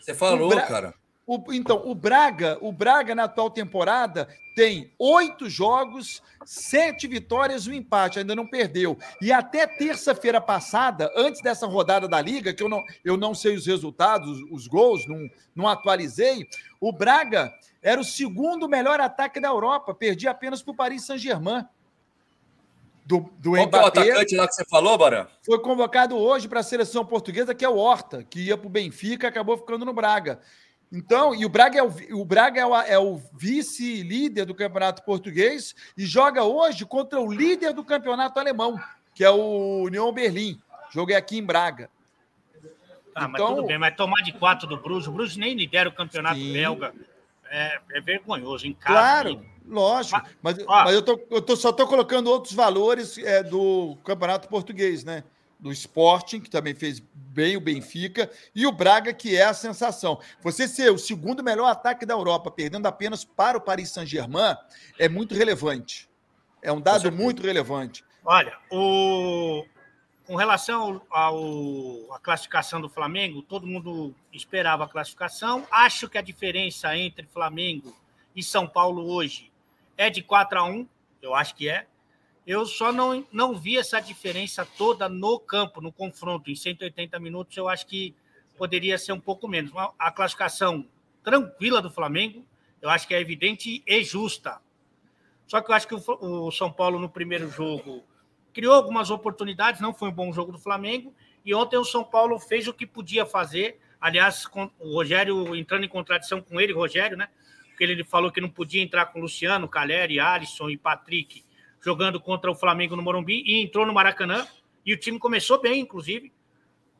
Você falou, Bra... cara. O, então, o Braga, o Braga na atual temporada tem oito jogos, sete vitórias e um empate, ainda não perdeu. E até terça-feira passada, antes dessa rodada da Liga, que eu não, eu não sei os resultados, os, gols, não, não atualizei, o Braga era o segundo melhor ataque da Europa, perdia apenas para o Paris Saint-Germain do, do Qual Mbappé. Qual é o atacante lá que você falou, Barão? Foi convocado hoje para a seleção portuguesa, que é o Horta, que ia para o Benfica acabou ficando no Braga. Então, e o Braga é o, o, Braga é o, é o vice-líder do campeonato português e joga hoje contra o líder do campeonato alemão, que é o União Berlim. Joguei aqui em Braga. Ah, então, mas tudo bem, mas tomar de quatro do Bruges, o Bruges nem lidera o campeonato sim. belga. É, é, vergonhoso em casa. Claro. Lógico, mas, mas, mas eu, tô, eu tô, só estou colocando outros valores é, do Campeonato Português, né? Do Sporting, que também fez bem o Benfica, e o Braga, que é a sensação. Você ser o segundo melhor ataque da Europa, perdendo apenas para o Paris Saint-Germain, é muito relevante. É um dado muito relevante. Olha, o... com relação ao... à classificação do Flamengo, todo mundo esperava a classificação. Acho que a diferença entre Flamengo e São Paulo hoje é de 4 a 1, eu acho que é. Eu só não, não vi essa diferença toda no campo, no confronto. Em 180 minutos, eu acho que poderia ser um pouco menos. A classificação tranquila do Flamengo, eu acho que é evidente e justa. Só que eu acho que o, São Paulo, no primeiro jogo, criou algumas oportunidades, não foi um bom jogo do Flamengo. E ontem o São Paulo fez o que podia fazer. Aliás, o Rogério, entrando em contradição com ele, Rogério, né? Porque ele falou que não podia entrar com Luciano, Caleri, Alisson e Patrick jogando contra o Flamengo no Morumbi e entrou no Maracanã e o time começou bem, inclusive.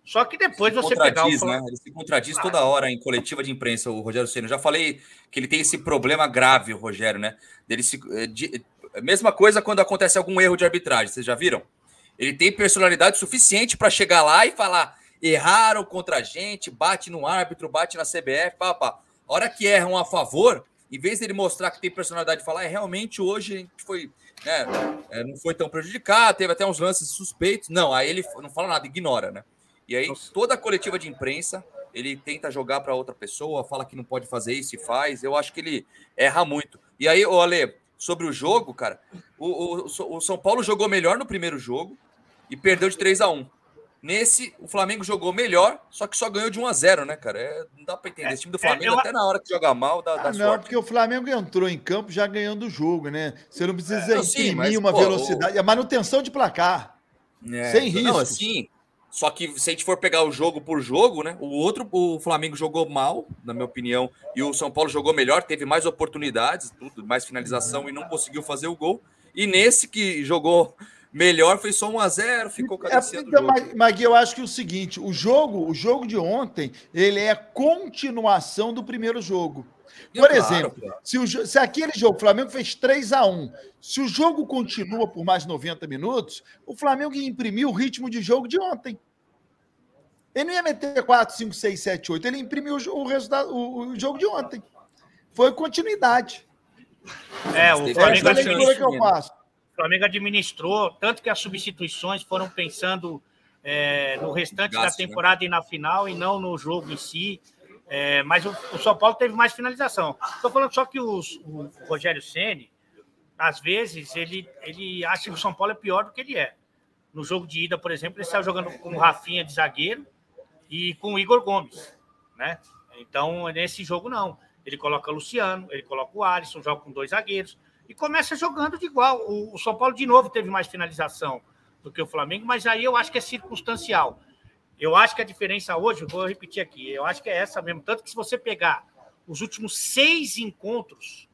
Só que depois você pegar o Flamengo... né? Ele se contradiz toda hora em coletiva de imprensa, o Rogério Ceni. Já falei que ele tem esse problema grave, o Rogério, né? Dele se... Eh, de... Mesma coisa quando acontece algum erro de arbitragem, vocês já viram? Ele tem personalidade suficiente para chegar lá e falar: erraram contra a gente, bate no árbitro, bate na CBF, pá, pá. A hora que erram a favor, em vez dele mostrar que tem personalidade de falar, é realmente hoje a gente foi, né, é, não foi tão prejudicado, teve até uns lances suspeitos. Não, aí ele não fala nada, ignora, né? E aí toda a coletiva de imprensa ele tenta jogar para outra pessoa, fala que não pode fazer isso e faz. Eu acho que ele erra muito. E aí, o Ale, sobre o jogo, cara, o, o, o São Paulo jogou melhor no primeiro jogo e perdeu de 3 a 1 Nesse, o Flamengo jogou melhor, só que só ganhou de 1 a 0 né, cara? É, não dá para entender. Esse time do é, Flamengo, é, eu... até na hora que joga mal, dá, dá ah, Não, porque o Flamengo entrou em campo já ganhando o jogo, né? Você não precisa é, imprimir mas, uma pô, velocidade. O... É manutenção de placar. É, sem risco. Não, assim, só que se a gente for pegar o jogo por jogo, né? O outro, o Flamengo jogou mal, na minha opinião, e o São Paulo jogou melhor, teve mais oportunidades, tudo, mais finalização e não conseguiu fazer o gol. E nesse que jogou melhor foi só 1 a 0, ficou cadenciando é, então, Magui, eu acho que é o seguinte, o jogo, o jogo de ontem, ele é continuação do primeiro jogo. Por claro, exemplo, claro. Se, o, se aquele jogo, o Flamengo fez 3 a 1 se o jogo continua por mais 90 minutos, o Flamengo ia imprimir o ritmo de jogo de ontem. Ele não ia meter 4, 5, 6, 7, 8. Ele imprimiu o, resultado, o, o jogo de ontem. Foi continuidade. É, o Flamengo, administrou, que eu faço. O Flamengo administrou, tanto que as substituições foram pensando é, no restante Gasto, da né? temporada né? e na final, e não no jogo em si. É, mas o, o, São Paulo teve mais finalização. Estou falando só que os, o Rogério Ceni, às vezes, ele, ele acha que o São Paulo é pior do que ele é. No jogo de ida, por exemplo, ele saiu jogando com o Rafinha de zagueiro e com o Igor Gomes, né? Então, nesse jogo, não. Ele coloca o Luciano, ele coloca o Alisson, joga com dois zagueiros e começa jogando de igual. O, o São Paulo, de novo, teve mais finalização do que o Flamengo, mas aí eu acho que é circunstancial. Eu acho que a diferença hoje, vou repetir aqui, eu acho que é essa mesmo. Tanto que se você pegar os últimos seis encontros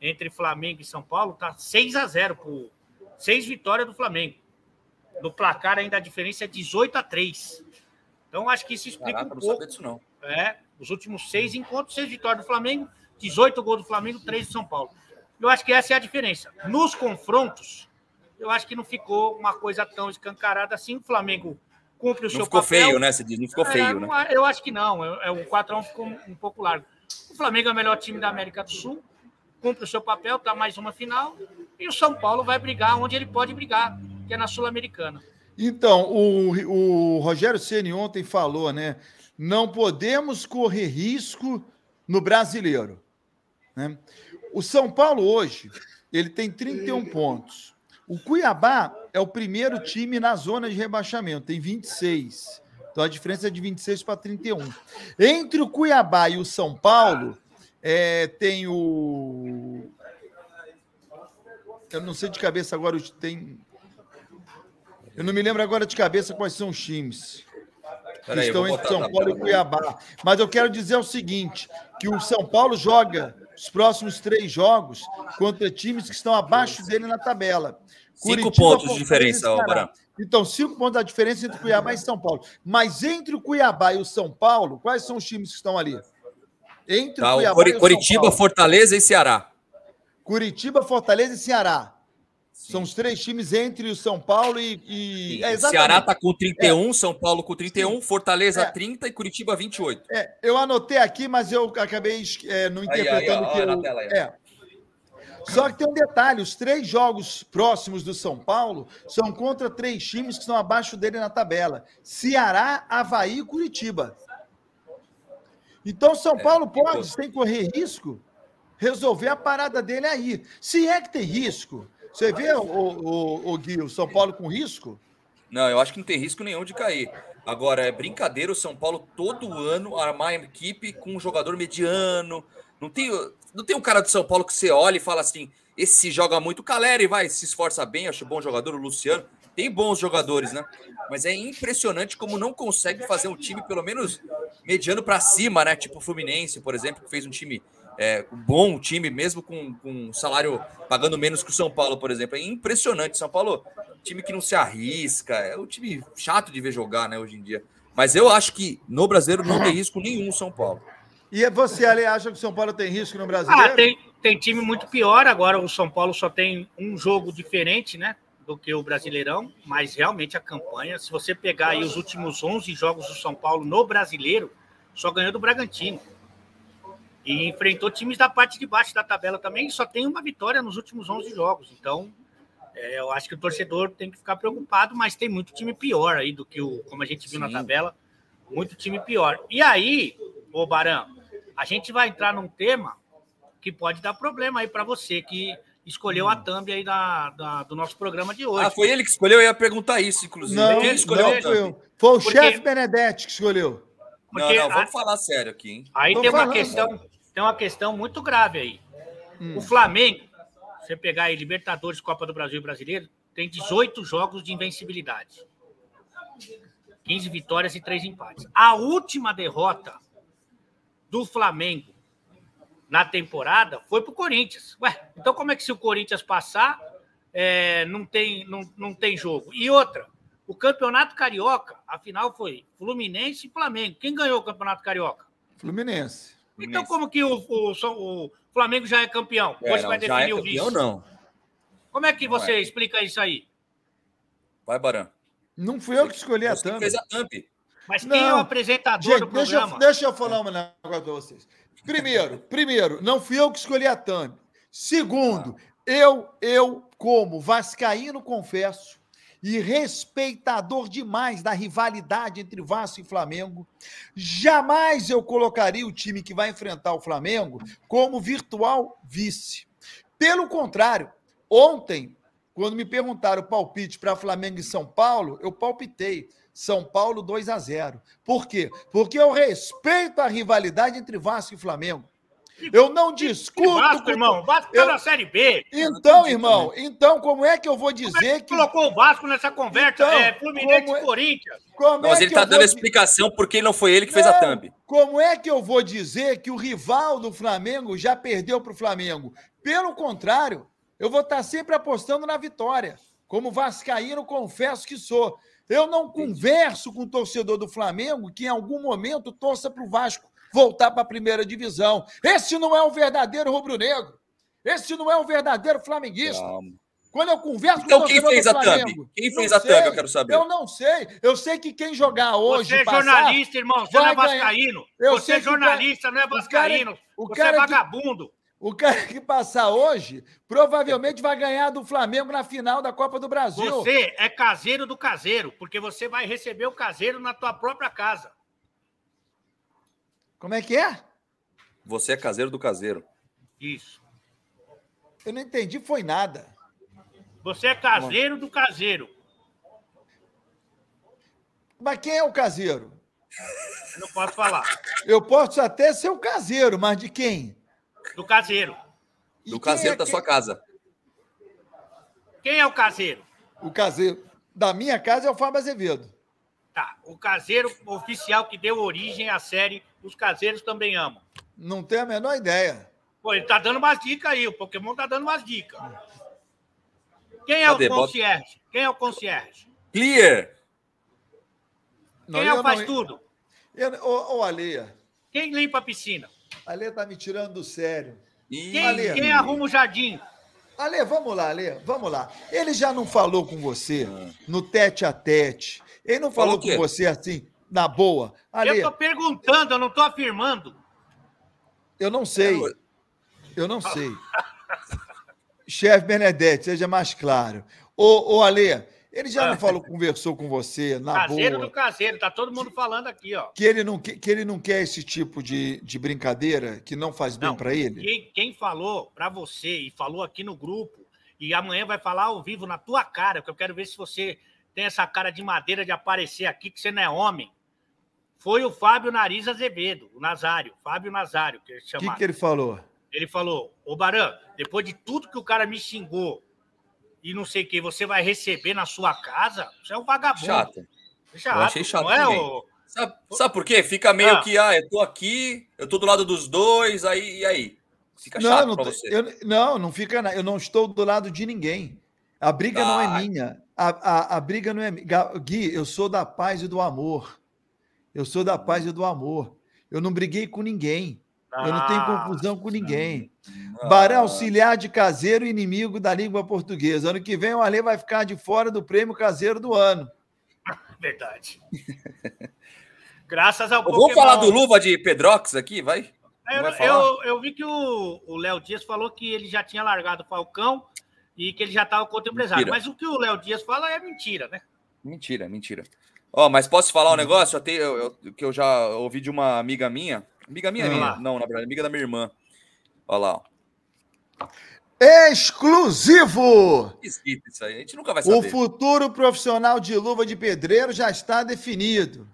entre Flamengo e São Paulo, tá 6 a 0 por seis vitórias do Flamengo. No placar ainda a diferença é 18 a 3. Então acho que isso explica Caraca, um pouco. Não disso, não. É, os últimos seis encontros, seis vitórias do Flamengo, 18 gols do Flamengo, 3 do São Paulo. Eu acho que essa é a diferença. Nos confrontos, eu acho que não ficou uma coisa tão escancarada assim. O Flamengo cumpre o não seu ficou papel. feio, né? Você diz, não ficou é, feio, né? Eu acho que não. É, o 4x1 ficou um pouco largo. O Flamengo é o melhor time da América do Sul, cumpre o seu papel, está mais uma final. E o São Paulo vai brigar onde ele pode brigar, que é na Sul-Americana. Então, o, o Rogério Ceni ontem falou, né? Não podemos correr risco no brasileiro. Né? O São Paulo hoje ele tem 31 pontos. O Cuiabá é o primeiro time na zona de rebaixamento, tem 26. Então a diferença é de 26 para 31. Entre o Cuiabá e o São Paulo, é, tem o. Eu não sei de cabeça agora, tem. Eu não me lembro agora de cabeça quais são os times. que estão entre São Paulo e Cuiabá. Mas eu quero dizer o seguinte: que o São Paulo joga os próximos três jogos contra times que estão abaixo dele na tabela. Cinco Curitiba, pontos de diferença, Alvarão. Então, cinco pontos da diferença entre Cuiabá e São Paulo. Mas entre o Cuiabá e o São Paulo, quais são os times que estão ali? Entre tá, o Cuiabá Cor Curitiba, Fortaleza e Ceará. Curitiba, Fortaleza e Ceará. Sim. São os três times entre o São Paulo e. e... É, Ceará está com 31, é. São Paulo com 31, Sim. Fortaleza é. 30 e Curitiba 28. É, eu anotei aqui, mas eu acabei é, não interpretando aí, aí, ó, que. Eu... É. Só que tem um detalhe: os três jogos próximos do São Paulo são contra três times que estão abaixo dele na tabela: Ceará, Havaí e Curitiba. Então, São é, Paulo pode, sem correr risco, resolver a parada dele aí. Se é que tem risco. Você vê, o, o, o Gui, o São Paulo com risco? Não, eu acho que não tem risco nenhum de cair. Agora, é brincadeira o São Paulo todo ano armar a equipe com um jogador mediano. Não tem, não tem um cara do São Paulo que você olha e fala assim: esse joga muito. O Caleri vai, se esforça bem, acho bom jogador. O Luciano tem bons jogadores, né? Mas é impressionante como não consegue fazer um time, pelo menos mediano para cima, né? Tipo o Fluminense, por exemplo, que fez um time é, bom time, mesmo com, com salário pagando menos que o São Paulo, por exemplo. É impressionante. São Paulo, time que não se arrisca, é um time chato de ver jogar, né, hoje em dia. Mas eu acho que no brasileiro não tem risco nenhum o São Paulo. E você, Ale, acha que o São Paulo tem risco no brasileiro? Ah, tem, tem time muito pior. Agora o São Paulo só tem um jogo diferente, né? do que o Brasileirão, mas realmente a campanha, se você pegar aí os últimos 11 jogos do São Paulo no Brasileiro, só ganhou do Bragantino. E enfrentou times da parte de baixo da tabela também, e só tem uma vitória nos últimos 11 jogos. Então, é, eu acho que o torcedor tem que ficar preocupado, mas tem muito time pior aí do que o, como a gente viu Sim. na tabela, muito time pior. E aí, ô Barão, a gente vai entrar num tema que pode dar problema aí para você que escolheu hum. a thumb aí da, da, do nosso programa de hoje. Ah, foi ele que escolheu, eu ia perguntar isso, inclusive. Não, Quem escolheu não foi eu. Foi o chefe Benedetti que escolheu. Porque não, não, vamos a... falar sério aqui, hein? Aí tem uma, questão, tem uma questão muito grave aí. Hum. O Flamengo, você pegar aí Libertadores, Copa do Brasil e Brasileiro, tem 18 jogos de invencibilidade. 15 vitórias e 3 empates. A última derrota do Flamengo na temporada foi para o Corinthians. Ué, então como é que se o Corinthians passar, é, não, tem, não, não tem jogo? E outra, o Campeonato Carioca, afinal foi Fluminense e Flamengo. Quem ganhou o Campeonato Carioca? Fluminense. Então como que o, o, o Flamengo já é campeão? É, Hoje não, vai definir é o vice. não. Como é que não você é. explica isso aí? Vai, Barão. Não fui eu que escolhi a thumb. fez a thumb. Mas quem não. é o apresentador Gente, do programa? Deixa eu, deixa eu falar um negócio para vocês. Primeiro, primeiro, não fui eu que escolhi a thumb. Segundo, eu, eu, como vascaíno, confesso, e respeitador demais da rivalidade entre Vasco e Flamengo, jamais eu colocaria o time que vai enfrentar o Flamengo como virtual vice. Pelo contrário, ontem, quando me perguntaram o palpite para Flamengo e São Paulo, eu palpitei. São Paulo 2 a 0. Por quê? Porque eu respeito a rivalidade entre Vasco e Flamengo. Eu não discuto. Vasco, com... irmão. Vasco tá eu... na Série B. Então, irmão, então como é que eu vou dizer é que, que. colocou o Vasco nessa conversa? Então, é Fluminense e é... Corinthians. Como Mas é ele tá dando vou... explicação porque não foi ele que não, fez a thumb. Como é que eu vou dizer que o rival do Flamengo já perdeu para o Flamengo? Pelo contrário, eu vou estar tá sempre apostando na vitória. Como Vascaíno, confesso que sou. Eu não converso com o torcedor do Flamengo que em algum momento torça para o Vasco voltar para a primeira divisão. Esse não é o verdadeiro rubro-negro. Esse não é o verdadeiro flamenguista. Calma. Quando eu converso então, com o quem fez a thumb? Quem fez a thumb, eu quero saber. Eu não sei. Eu sei que quem jogar hoje. Você é jornalista, irmão. Você não é vascaíno. Você é jornalista, não é vascaíno. O cara, o você é vagabundo. Que... O cara que passar hoje provavelmente vai ganhar do Flamengo na final da Copa do Brasil. Você é caseiro do caseiro, porque você vai receber o caseiro na tua própria casa. Como é que é? Você é caseiro do caseiro. Isso. Eu não entendi, foi nada. Você é caseiro do caseiro. Mas quem é o caseiro? Eu não posso falar. Eu posso até ser o caseiro, mas de quem? Do caseiro. Do caseiro é da quem... sua casa. Quem é o caseiro? O caseiro da minha casa é o Fábio Azevedo. Tá. O caseiro oficial que deu origem à série Os Caseiros Também Amam. Não tenho a menor ideia. Pô, ele tá dando umas dicas aí. O Pokémon tá dando umas dicas. Quem é Cadê? o concierge? Quem é o concierge? Clear. Quem não, é o faz não... tudo? Eu... Ô, ô, Aleia. Quem limpa a piscina? Ale tá me tirando do sério. Quem, Ale, quem arruma o jardim? Ale, vamos lá, Ale, vamos lá. Ele já não falou com você no tete a tete. Ele não falou, falou com você assim, na boa. Ale, eu tô perguntando, eu não tô afirmando. Eu não sei. Eu não sei. Chefe Benedetti, seja mais claro. Ô, ô Ale, ele já não ah. falou, conversou com você na caseiro boa. do caseiro, tá todo mundo falando aqui, ó. Que ele não, que, que ele não quer esse tipo de, de brincadeira que não faz bem para ele? Quem, quem falou para você e falou aqui no grupo e amanhã vai falar ao vivo na tua cara, que eu quero ver se você tem essa cara de madeira de aparecer aqui, que você não é homem. Foi o Fábio Nariz Azevedo, o Nazário, Fábio Nazário, que ele. O que, que ele falou? Ele falou: Ô Baran, depois de tudo que o cara me xingou e não sei o que você vai receber na sua casa, você é um vagabundo. Chato. chato eu achei chato. Não é o... sabe, sabe por quê? Fica meio ah. que, ah, eu tô aqui, eu tô do lado dos dois, aí e aí? Fica chato não, pra você. Eu, não, não fica. Eu não estou do lado de ninguém. A briga ah. não é ah. minha. A, a, a briga não é minha. Gui, eu sou da paz e do amor. Eu sou da paz e do amor. Eu não briguei com ninguém. Eu não tenho confusão com ninguém. Ah. Baré auxiliar de caseiro inimigo da língua portuguesa. Ano que vem o Alê vai ficar de fora do prêmio caseiro do ano. Verdade. Graças ao Vamos falar do luva de Pedrox aqui, vai? Não Eu, eu, eu vi que o o Léo Dias falou que ele já tinha largado o Falcão e que ele já estava com outro empresário. Mentira. Mas o que o Léo Dias fala é mentira, né? Mentira, mentira. Ó, mas posso falar um negócio? Eu tenho, eu- eu- que eu já ouvi de uma amiga minha. Amiga minha, Ah. minha? Não, na verdade, amiga da minha irmã. Olha lá, ó. Exclusivo! Isso aí. A gente nunca vai O saber. futuro profissional de luva de pedreiro já está definido.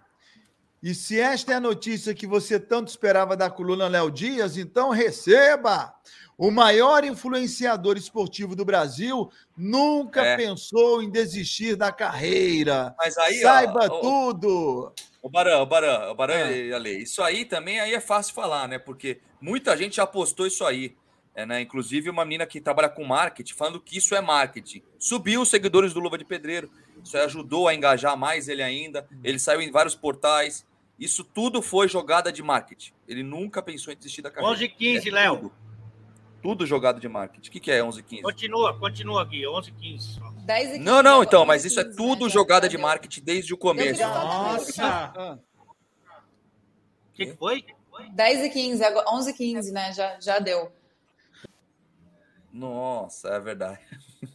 E se esta é a notícia que você tanto esperava da coluna Léo Dias, então receba! O maior influenciador esportivo do Brasil nunca É. pensou em desistir da carreira. Mas aí, Saiba ó, ó, tudo! O Barão, o Barão, o Barão Ah. e Ale, isso aí também aí é fácil falar, né? Porque muita gente apostou isso aí. É, né? Inclusive uma menina que trabalha com marketing, falando que isso é marketing. Subiu os seguidores do Luva de Pedreiro. Isso ajudou a engajar mais ele ainda. Ele saiu em vários portais. Isso tudo foi jogada de marketing. Ele nunca pensou em desistir da carreira. 11 h 15 É Léo. Tudo. Tudo jogado de marketing. O que, que é 11 15? Continua, continua aqui. 11 h 15 só. 10 e 15, Não, não, agora então, 11 mas isso é 15, tudo né? Jogada de marketing desde o começo. Nossa! O que, que foi? 10 e 15, agora 11 e 15, né? Já, já deu. Nossa, é verdade.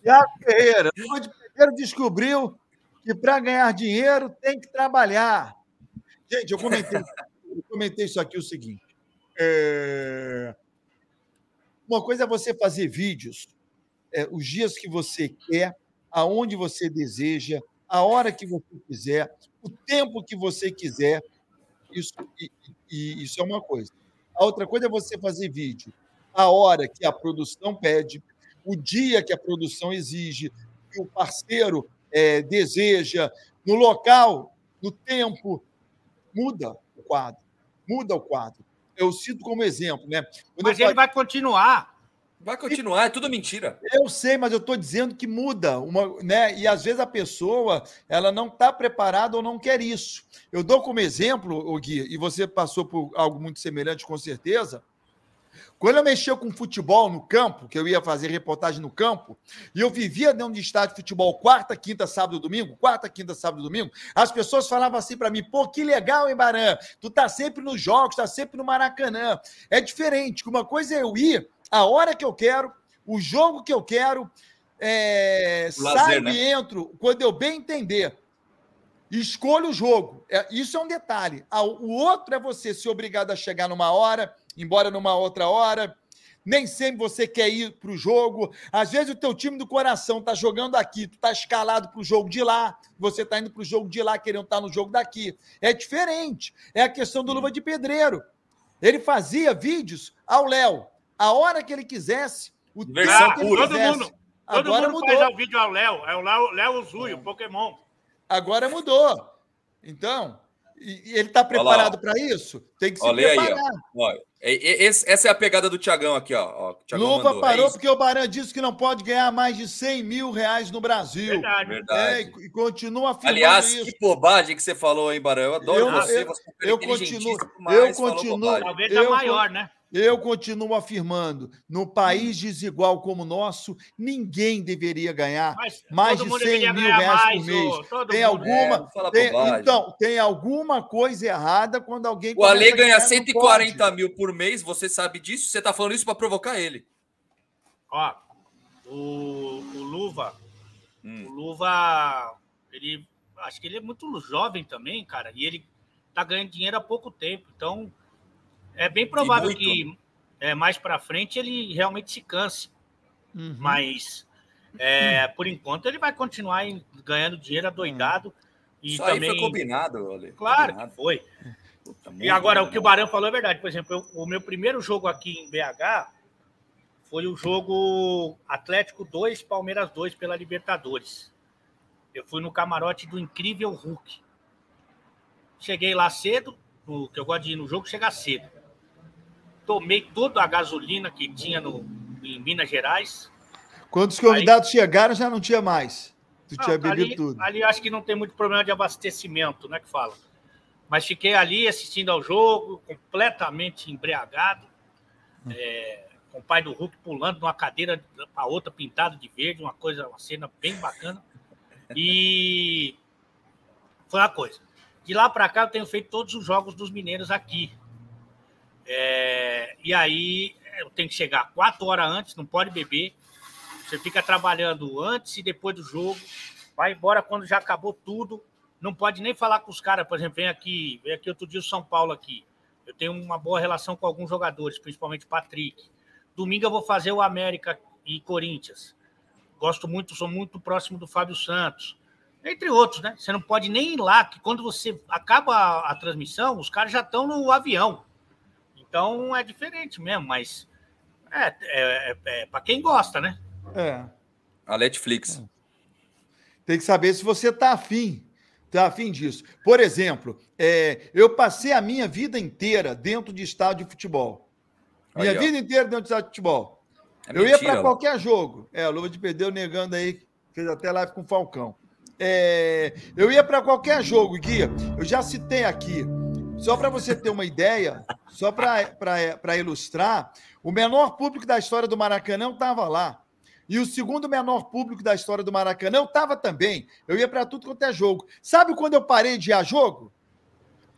Tiago Ferreira, o de Pedreiro descobriu que para ganhar dinheiro tem que trabalhar. Gente, eu comentei, eu comentei isso aqui o seguinte. é, Uma coisa é você fazer vídeos é, os dias que você quer, aonde você deseja, a hora que você quiser, o tempo que você quiser. Isso, e, e- isso é uma coisa. A outra coisa é você fazer vídeo a hora que a produção pede, o dia que a produção exige, que o parceiro é, deseja, no local, no tempo. Muda o quadro. Muda o quadro. Eu cito como exemplo, né? Quando Mas ele vai continuar. Vai continuar, é tudo mentira. Eu sei, mas eu estou dizendo que muda, uma, né? E às vezes a pessoa ela não está preparada ou não quer isso. Eu dou como exemplo, o Gui, e você passou por algo muito semelhante, com certeza. Quando eu mexia com futebol no campo, que eu ia fazer reportagem no campo, e eu vivia dentro de estádio de futebol quarta, quinta, sábado, domingo, quarta, quinta, sábado, domingo, as pessoas falavam assim para mim: pô, que legal, hein, Baran? Tu tá sempre nos jogos, tá sempre no Maracanã. É diferente, que uma coisa é eu ir a hora que eu quero, o jogo que eu quero, é, saio né? e entro quando eu bem entender. Escolho o jogo. É, isso é um detalhe. O outro é você ser obrigado a chegar numa hora, embora numa outra hora. Nem sempre você quer ir para o jogo. Às vezes o teu time do coração tá jogando aqui, tu tá escalado para o jogo de lá, você tá indo para o jogo de lá querendo estar no jogo daqui. É diferente. É a questão do Luva de Pedreiro. Ele fazia vídeos ao Léo, a hora que ele quisesse, o tempo que ele pura. Todo quisesse. mundo. Todo Agora mundo mudou. faz o vídeo ao Léo. É o Léo, Léo Zui, o Pokémon. Agora mudou. Então, ele está preparado para isso? Tem que se Ó, lê aí, ó. preparar. E- e- esse- essa é a pegada do Tiagão aqui, ó. ó o Thiagão Luva mandou, é parou isso. porque o Baran disse que não pode ganhar mais de 100 mil reais no Brasil. Verdade. Verdade. É, e, e continua afirmando Aliás, isso. que bobagem que você falou, hein, Barão? Eu adoro Eu- você. eu- você é eu continuo- mas eu continuo-. Talvez a maior, né? Eu continuo afirmando, no país desigual como o nosso, ninguém deveria ganhar Mas mais de mundo 100 deveria mil reais por mês. ô, todo Tem alguma, É, tem- então, tem alguma coisa errada quando alguém O Ale ganha ganhar, não 140 mil por mês, você sabe disso? Você tá falando isso pra provocar ele. Ó, o, o Luva, Hum. o Luva, ele, acho que ele é muito jovem também, cara, e ele tá ganhando dinheiro há pouco tempo, então é bem provável que é, mais para frente ele realmente se canse. Uhum. mas é, por enquanto ele vai continuar em- ganhando dinheiro adoidado e isso aí também, foi combinado, Ale. claro Combinado. foi. Puta, E agora, o que o Barão falou é verdade. Por exemplo, eu- o meu primeiro jogo aqui em BH foi o jogo Atlético 2, Palmeiras 2 pela Libertadores. Eu fui no camarote do incrível Hulk. Cheguei lá cedo, o que eu gosto de ir no jogo, chegar cedo. Tomei toda a gasolina que tinha no, em Minas Gerais. Quando os convidados chegaram, já não tinha mais. Tu Não, tinha bebido ali, tudo. Ali acho que não tem muito problema de abastecimento, né? Que fala. Mas fiquei ali assistindo ao jogo, completamente embriagado, é, com o pai do Hulk pulando de uma cadeira para outra pintada de verde, uma coisa, uma cena bem bacana. E foi uma coisa. De lá para cá eu tenho feito todos os jogos dos mineiros aqui. É, e aí eu tenho que chegar quatro horas antes, não pode beber. Você fica trabalhando antes e depois do jogo. Vai embora quando já acabou tudo. Não pode nem falar com os caras, por exemplo, vem aqui, vem aqui outro dia o São Paulo aqui. Eu tenho uma boa relação com alguns jogadores, principalmente o Patrick. Domingo eu vou fazer o América e Corinthians. Gosto muito, sou muito próximo do Fábio Santos. Entre outros, né? Você não pode nem ir lá, que quando você acaba a, a transmissão, os caras já estão no avião. Então é diferente mesmo, mas é, é, é, é para quem gosta, né? É. A Netflix. Tem que saber se você tá afim. Tá afim disso. Por exemplo, é, eu passei a minha vida inteira dentro de estádio de futebol. Minha Aí, ó. vida inteira dentro de estádio de futebol. É eu ia mentira, para ó. qualquer jogo. É, o Luva de Perdeu negando aí, fez até live com o Falcão. É, eu ia para qualquer jogo, Gui. Eu já citei aqui. Só para você ter uma ideia, só para ilustrar, o menor público da história do Maracanã estava lá. E o segundo menor público da história do Maracanã estava também. Eu ia para tudo quanto é jogo. Sabe quando eu parei de ir a jogo?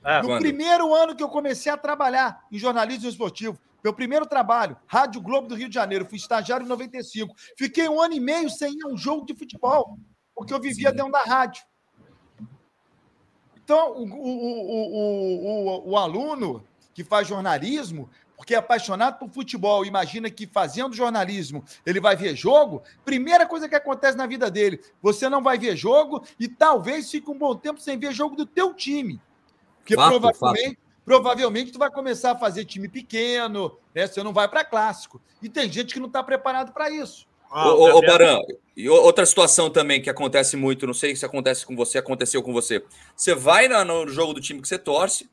Ah, No quando? primeiro ano que eu comecei a trabalhar em jornalismo esportivo. Meu primeiro trabalho, Rádio Globo do Rio de Janeiro. Fui estagiário em 95. Fiquei um ano e meio sem ir a um jogo de futebol, porque eu vivia Sim. dentro da rádio. Então, o, o, o, o, aluno que faz jornalismo, porque é apaixonado por futebol, imagina que fazendo jornalismo ele vai ver jogo, primeira coisa que acontece na vida dele, você não vai ver jogo e talvez fique um bom tempo sem ver jogo do teu time. Porque Fato, provavelmente, provavelmente tu vai começar a fazer time pequeno, né? Você não vai para clássico. E tem gente que não está preparado para isso. Ó, Ô, Barão, e outra situação também que acontece muito, não sei se acontece com você, aconteceu com você. Você vai no jogo do time que você torce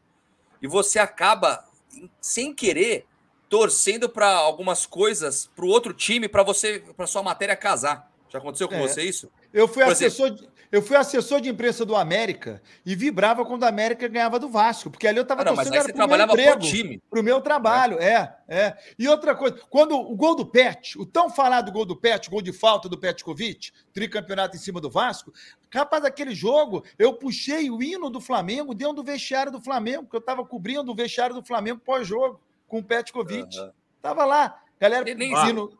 e você acaba, sem querer, torcendo para algumas coisas para o outro time, para você, para sua matéria casar. Já aconteceu com É. você isso? Eu fui, Por assessor de, eu fui assessor de imprensa do América e vibrava quando a América ganhava do Vasco, porque ali eu estava Ah, torcendo você pro meu emprego. time. Para o meu trabalho, é, é. E outra coisa, quando o gol do Pet, o tão falado gol do Pet, o gol de falta do Petkovic, tricampeonato em cima do Vasco, capaz daquele jogo, eu puxei o hino do Flamengo dentro do vestiário do Flamengo, porque eu estava cobrindo o vestiário do Flamengo pós-jogo, com o Petkovic. Aham. Tava lá, galera, nem- hino.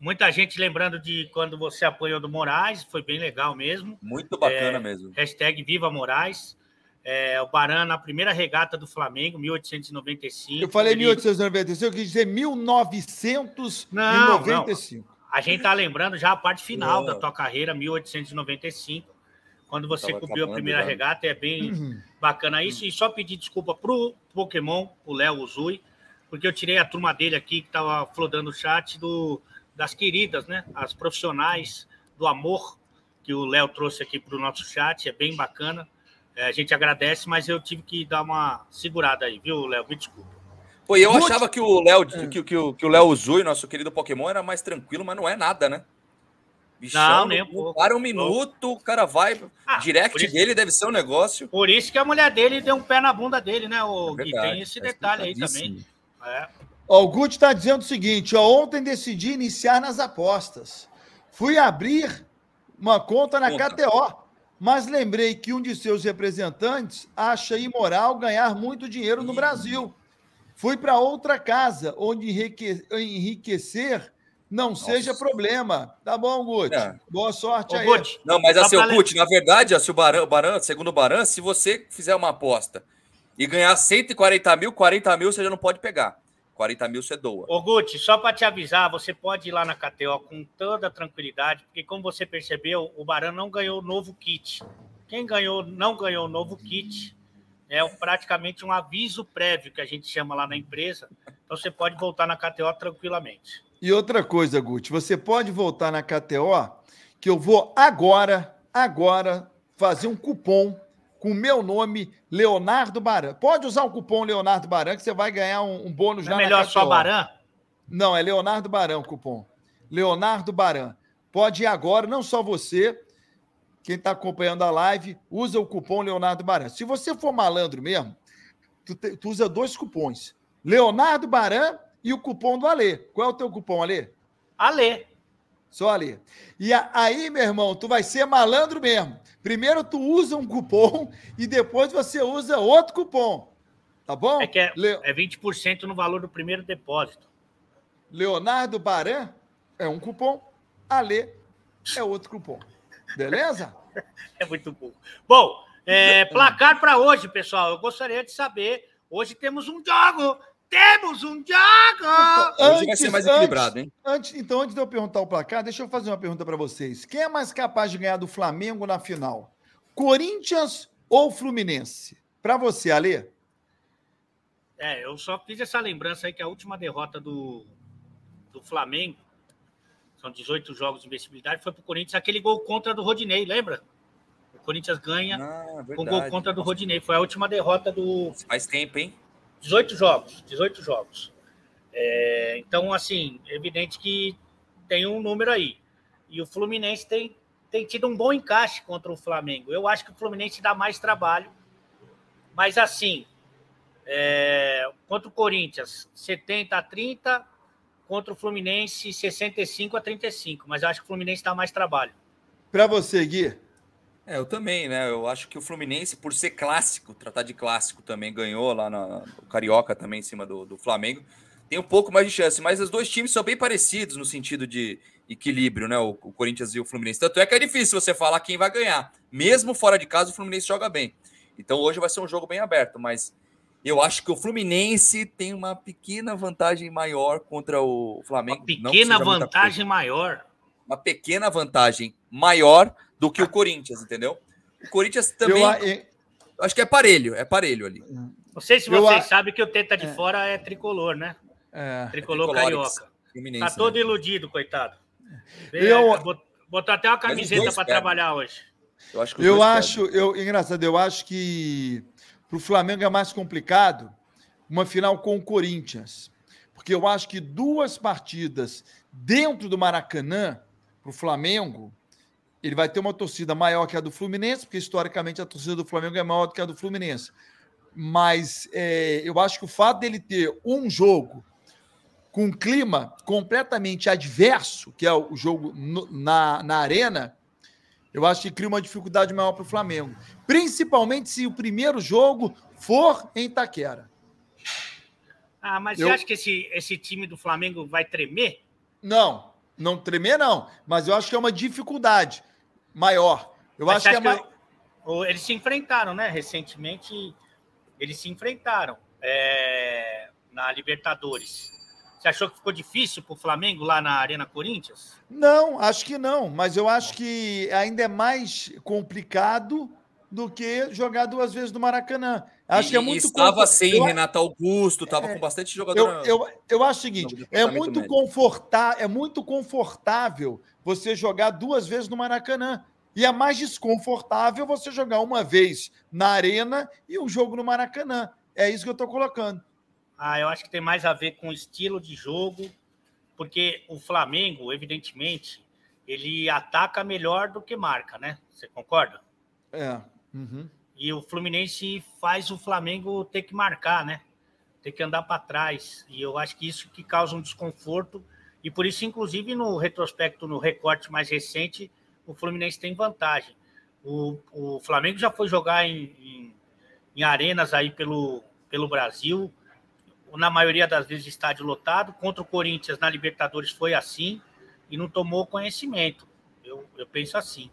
Muita gente lembrando de quando você apanhou do Moraes, foi bem legal mesmo. Muito bacana É, mesmo. Hashtag Viva Moraes. É, o Baran na primeira regata do Flamengo, 1895. Eu falei ele- 1895, eu quis dizer 1995. A gente tá lembrando já a parte final Não. da tua carreira, 1895, quando você cobriu a primeira já. regata, é bem bacana isso. E só pedir desculpa pro Pokémon, o Léo Uzui, porque eu tirei a turma dele aqui, que tava flodando o chat do, das queridas, né? As profissionais do amor que o Léo trouxe aqui pro nosso chat, é bem bacana. É, a gente agradece, mas eu tive que dar uma segurada aí, viu, Léo? Me desculpa. Pô, e eu Muito- achava que o Léo, É. que, que, o- que o Léo Zui, nosso querido Pokémon, era mais tranquilo, mas não é nada, né? Não, nem um pouco. Para um minuto, o cara vai. Ah, direct isso- dele deve ser um negócio. Por isso que a mulher dele deu um pé na bunda dele, né? O É Gui? verdade, Tem esse detalhe aí também. É. Ó, o Guti está dizendo o seguinte: ó, ontem decidi iniciar nas apostas. Fui abrir uma conta na Conta. KTO, mas lembrei que um de seus representantes acha imoral ganhar muito dinheiro no Ih. Brasil. Fui para outra casa onde enrique- enriquecer não seja problema. Tá bom, Guti? É. Boa sorte Ô, aí. Guti, Não, mas assim, o le- Kut, na verdade, ó, se o Baran, o Baran, segundo o Baran, se você fizer uma aposta e ganhar 140 mil, 40 mil você já não pode pegar. 40 mil você doa. Ô, Guti, só para te avisar, você pode ir lá na KTO com toda tranquilidade, porque como você percebeu, o Baran não ganhou o novo kit. Quem ganhou, não ganhou o novo kit, é praticamente um aviso prévio que a gente chama lá na empresa. Então você pode voltar na KTO tranquilamente. E outra coisa, Guti, você pode voltar na KTO, que eu vou agora, agora, fazer um cupom com o meu nome, Leonardo Baran. Pode usar o cupom Leonardo Baran, que você vai ganhar um, um bônus Não é melhor só Baran? Não, é Leonardo Barão o cupom. Leonardo Baran. Pode ir agora, não só você, quem está acompanhando a live, usa o cupom Leonardo Baran. Se você for malandro mesmo, tu, te- tu usa dois cupons. Leonardo Baran e o cupom do Alê. Qual é o teu cupom, Alê? Alê. Só ali. E a- aí, meu irmão, tu vai ser malandro mesmo. Primeiro tu usa um cupom e depois você usa outro cupom. Tá bom? É que é, Le- é 20% no valor do primeiro depósito. Leonardo Baran é um cupom, Ale é outro cupom. Beleza? É muito bom. Bom, é, placar para hoje, pessoal. Eu gostaria de saber. Hoje temos um jogo! Temos um jogo! Hoje vai ser mais equilibrado, hein? Antes, então, antes de eu perguntar o placar, deixa eu fazer uma pergunta para vocês. Quem é mais capaz de ganhar do Flamengo na final? Corinthians ou Fluminense? Para você, Ale? É, eu só fiz essa lembrança aí que a última derrota do, do Flamengo, são 18 jogos de invencibilidade, foi pro Corinthians, aquele gol contra do Rodinei, lembra? O Corinthians ganha Ah, com gol contra do Rodinei. Foi a última derrota do, Faz tempo, hein? 18 jogos, 18 jogos. É, então, assim, é evidente que tem um número aí. E o Fluminense tem, tem tido um bom encaixe contra o Flamengo. Eu acho que o Fluminense dá mais trabalho. Mas, assim, é, contra o Corinthians, 70 a 30, contra o Fluminense, 65 a 35. Mas eu acho que o Fluminense dá mais trabalho. Para você, Gui? É, eu também, né? Eu acho que o Fluminense, por ser clássico, tratar de clássico também, ganhou lá na, no Carioca também em cima do, do Flamengo. Tem um pouco mais de chance, mas os dois times são bem parecidos no sentido de equilíbrio, né? O, o Corinthians e o Fluminense. Tanto é que é difícil você falar quem vai ganhar. Mesmo fora de casa, o Fluminense joga bem. Então hoje vai ser um jogo bem aberto, mas eu acho que o Fluminense tem uma pequena vantagem maior contra o Flamengo. Uma pequena vantagem maior. uma pequena vantagem maior do que o Corinthians, entendeu? O Corinthians também, Eu, a- e- acho que é parelho, é parelho ali. Não sei se Eu vocês a- sabem que o Teta de Fora é tricolor, né? é, Tricolor Tricolores, carioca. Tá todo né? iludido, coitado. Eu- É, bot- Botou até uma camiseta para trabalhar hoje. Eu acho Eu acho, eu, engraçado, eu acho que para o Flamengo é mais complicado uma final com o Corinthians. Porque eu acho que duas partidas dentro do Maracanã, para o Flamengo, ele vai ter uma torcida maior que a do Fluminense, porque historicamente a torcida do Flamengo é maior do que a do Fluminense. Mas é, eu acho que o fato dele ter um jogo com um clima completamente adverso, que é o jogo no- na, na arena, eu acho que cria uma dificuldade maior para o Flamengo. Principalmente se o primeiro jogo for em Itaquera. Ah, mas Eu- você acha que esse, esse time do Flamengo vai tremer? Não, não tremer, não. Mas eu acho que é uma dificuldade maior. Eu Mas acho que é mais. Eles se enfrentaram, né? Recentemente, eles se enfrentaram é, na Libertadores. Você achou que ficou difícil para o Flamengo lá na Arena Corinthians? Não, acho que não. Mas eu acho que ainda é mais complicado do que jogar duas vezes no Maracanã. Acho E- que é e muito estava sem eu- Renato Augusto, estava com bastante jogador. Eu, eu, eu acho o seguinte: é departamento muito, confortável, é muito confortável você jogar duas vezes no Maracanã. E é mais desconfortável você jogar uma vez na Arena e um jogo no Maracanã. É isso que eu estou colocando. Ah, eu acho que tem mais a ver com o estilo de jogo, porque o Flamengo, evidentemente, ele ataca melhor do que marca, né? Você concorda? É. Uhum. E o Fluminense faz o Flamengo ter que marcar, né? Ter que andar para trás. E eu acho que isso que causa um desconforto. E por isso, inclusive, no retrospecto, no recorte mais recente, o Fluminense tem vantagem. O, o Flamengo já foi jogar em, em, em arenas aí pelo, pelo Brasil, na maioria das vezes estádio lotado. Contra o Corinthians na Libertadores foi assim e não tomou conhecimento. Eu, eu penso assim.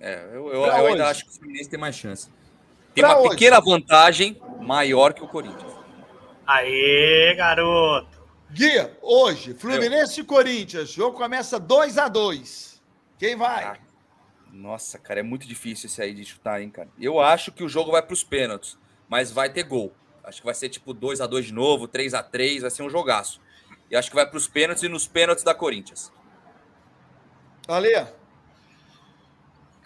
É, eu, eu- eu ainda acho que o Fluminense tem mais chance. Tem Pra uma hoje. pequena vantagem maior que o Corinthians. Aê, garoto! Gui, hoje, Fluminense e Corinthians. O jogo começa 2 a 2 Quem vai? Ah, Nossa, cara, é muito difícil esse aí de chutar, hein, cara. Eu acho que o jogo vai para os pênaltis, mas vai ter gol. Acho que vai ser tipo 2 a 2 de novo, 3 a 3 vai ser um jogaço. E acho que vai para os pênaltis e nos pênaltis da Corinthians. Ale?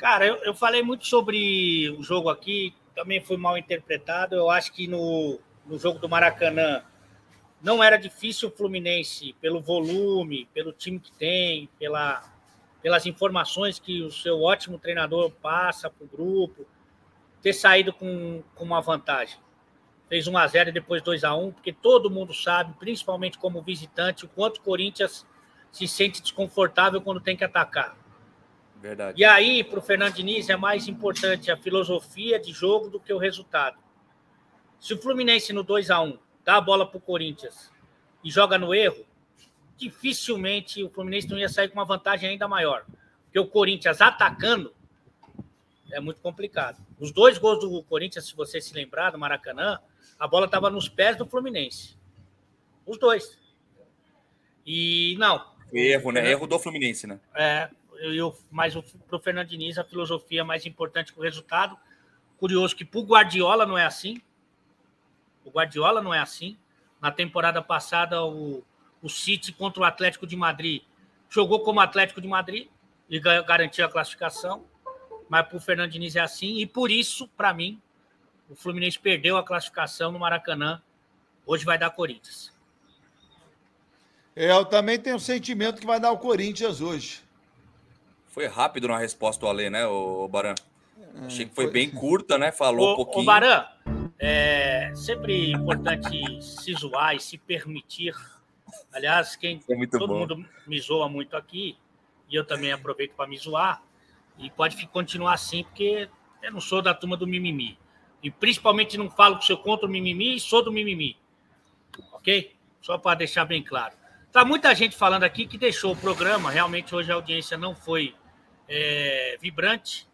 Cara, eu, eu falei muito sobre o jogo aqui, também foi mal interpretado. Eu acho que no, no jogo do Maracanã não era difícil o Fluminense, pelo volume, pelo time que tem, pela, pelas informações que o seu ótimo treinador passa para o grupo, ter saído com, com uma vantagem. Fez 1 a 0 e depois 2 a 1 porque todo mundo sabe, principalmente como visitante, o quanto o Corinthians se sente desconfortável quando tem que atacar. Verdade. E aí, para o Fernando Diniz, é mais importante a filosofia de jogo do que o resultado. Se o Fluminense no 2 a 1 dá a bola para o Corinthians e joga no erro, dificilmente o Fluminense não ia sair com uma vantagem ainda maior. Porque o Corinthians atacando é muito complicado. Os dois gols do Corinthians, se você se lembrar, do Maracanã, a bola estava nos pés do Fluminense. Os dois. E não. Erro, né? Erro do Fluminense, né? É, eu, mas para o Fernando Diniz, a filosofia é mais importante que o resultado. Curioso que para o Guardiola não é assim. O Guardiola não é assim. Na temporada passada, o, o City contra o Atlético de Madrid jogou como Atlético de Madrid e garantiu a classificação. Mas para o Fernando Diniz é assim. E por isso, para mim, o Fluminense perdeu a classificação no Maracanã. Hoje vai dar Corinthians. É, eu também tenho o sentimento que vai dar o Corinthians hoje. Foi rápido na resposta do Alê, né, o Baran? Achei que foi, foi, bem curta, né? Falou ô, um pouquinho. Ô, Baran, é sempre importante se zoar e se permitir. Aliás, quem é todo bom. mundo me zoa muito aqui, e eu também aproveito para me zoar, e pode continuar assim, porque eu não sou da turma do mimimi. E principalmente não falo que sou contra o mimimi e sou do mimimi. Ok? Só para deixar bem claro. Tá muita gente falando aqui que deixou o programa. Realmente hoje a audiência não foi é, vibrante,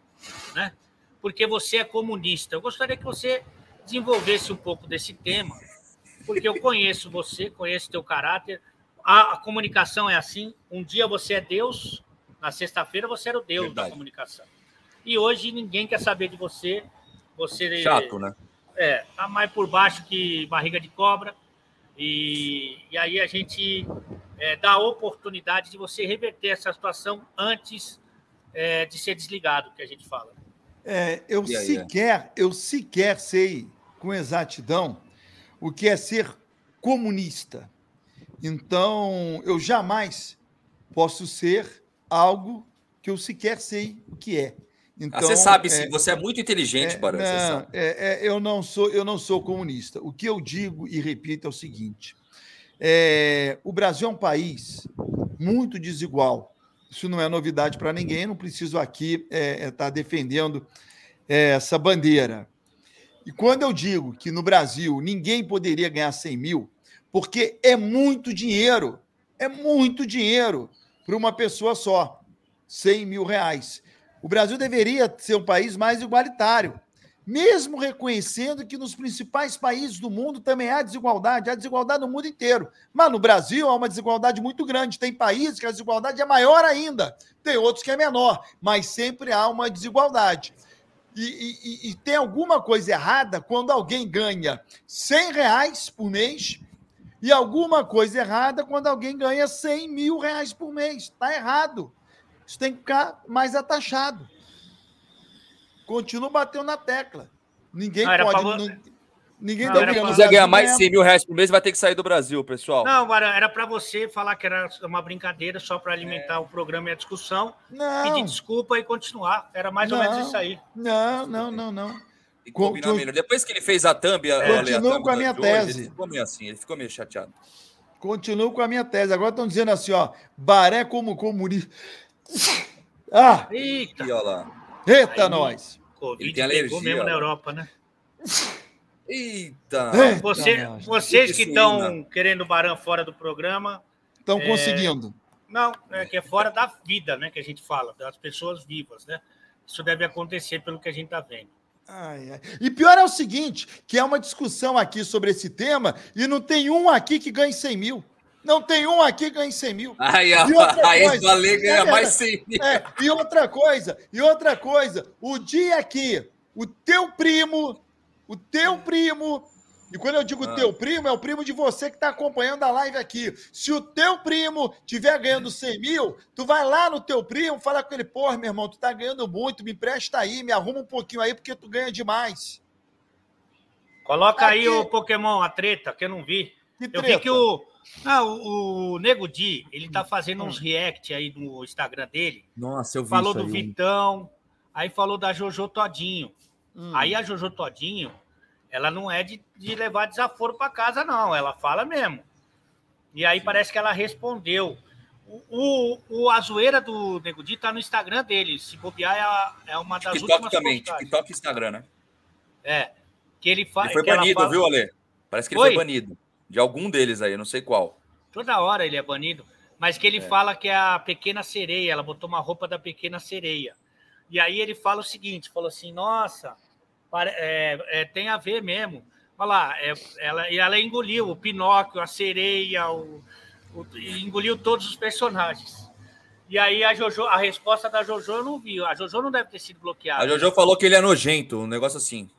né? Porque você é comunista. Eu gostaria que você desenvolvesse um pouco desse tema, porque eu conheço você, conheço teu caráter. A, a comunicação é assim. Um dia você é Deus, na sexta-feira você era o Deus Verdade. da comunicação. E hoje ninguém quer saber de você. Você chato, né? É, tá mais por baixo que barriga de cobra. E, e aí a gente é, dá a oportunidade de você reverter essa situação antes é, de ser desligado, que a gente fala. É, eu aí, sequer, eu sequer sei com exatidão o que é ser comunista. Então, eu jamais posso ser algo que eu sequer sei o que é. Então, ah, você sabe, sim, é, você é muito inteligente, é, Barão. Não, é, é, eu não sou, eu não sou comunista. O que eu digo e repito é o seguinte: é, o Brasil é um país muito desigual. Isso não é novidade para ninguém. Não preciso aqui estar é, é, tá defendendo essa bandeira. E quando eu digo que no Brasil ninguém poderia ganhar 100 mil, porque é muito dinheiro, é muito dinheiro para uma pessoa só, 100 mil reais. O Brasil deveria ser um país mais igualitário, mesmo reconhecendo que nos principais países do mundo também há desigualdade, há desigualdade no mundo inteiro. Mas no Brasil há uma desigualdade muito grande. Tem países que a desigualdade é maior ainda, tem outros que é menor, mas sempre há uma desigualdade. E, e, e tem alguma coisa errada quando alguém ganha 100 reais por mês e alguma coisa errada quando alguém ganha 100 mil reais por mês. Está errado. Isso tem que ficar mais atachado. Continua batendo na tecla. Ninguém não, pode. Pra... Não, ninguém não, tá Se quiser ganhar mais de 100 mil reais por mês, vai ter que sair do Brasil, pessoal. Não, agora era para você falar que era uma brincadeira só para alimentar é. o programa e a discussão. Não. Pedir desculpa e continuar. Era mais ou menos isso aí. Não, não, não, não. E combinar melhor. Depois que ele fez a thumb, Continuo com a minha tese. ele ficou meio assim, ele ficou meio chateado. Continuo com a minha tese. Agora estão dizendo assim, ó, Baré como comunista. Ah! Eita! E, lá. Eita, Aí, nós! Covid Ele tem alergia, mesmo ó. na Europa, né? Eita! Eita Você, vocês que estão querendo o Barão fora do programa. Estão é... conseguindo. Não, é que é fora da vida, né? Que a gente fala, das pessoas vivas, né? Isso deve acontecer pelo que a gente está vendo. Ai, ai. E pior é o seguinte, que é uma discussão aqui sobre esse tema e não tem um aqui que ganhe 100 mil. Não tem um aqui que ganha 100 mil. Aí, a, aí Valer ganha é, mais 100 mil. É, e outra coisa, e outra coisa, o dia que o teu primo, o teu primo, e quando eu digo ah. teu primo, é o primo de você que está acompanhando a live aqui. Se o teu primo tiver ganhando 100 mil, tu vai lá no teu primo, fala com ele, porra, meu irmão, tu tá ganhando muito, me empresta aí, me arruma um pouquinho aí, porque tu ganha demais. Coloca aqui. aí o Pokémon, a treta, que eu não vi. Que eu vi que o, ah, o, o Nego Di, ele tá fazendo uns react aí no Instagram dele. Nossa, eu vi Falou do aí. Vitão, aí falou da Jojo Todinho. Hum. Aí a Jojo Todinho, ela não é de, de levar desaforo para casa, não. Ela fala mesmo. E aí Sim. parece que ela respondeu. O, o, o a zoeira do Nego Di tá no Instagram dele. Se bobear, é, é uma das TikTok últimas também, postagens. TikTok e Instagram, né? É. que ele faz. Ele foi banido, viu, Ale? Parece que ele Foi? foi banido. De algum deles aí, não sei qual. Toda hora ele é banido. Mas que ele É. fala que é a pequena sereia, ela botou uma roupa da pequena sereia. E aí ele fala o seguinte: falou assim, nossa, é, é, tem a ver mesmo. Olha lá, é, ela, e ela engoliu o Pinóquio, a sereia, o, o- engoliu todos os personagens. E aí a Jojo, a resposta da Jojo eu não vi. A Jojo não deve ter sido bloqueada. A Jojo falou que ele é nojento, um negócio assim.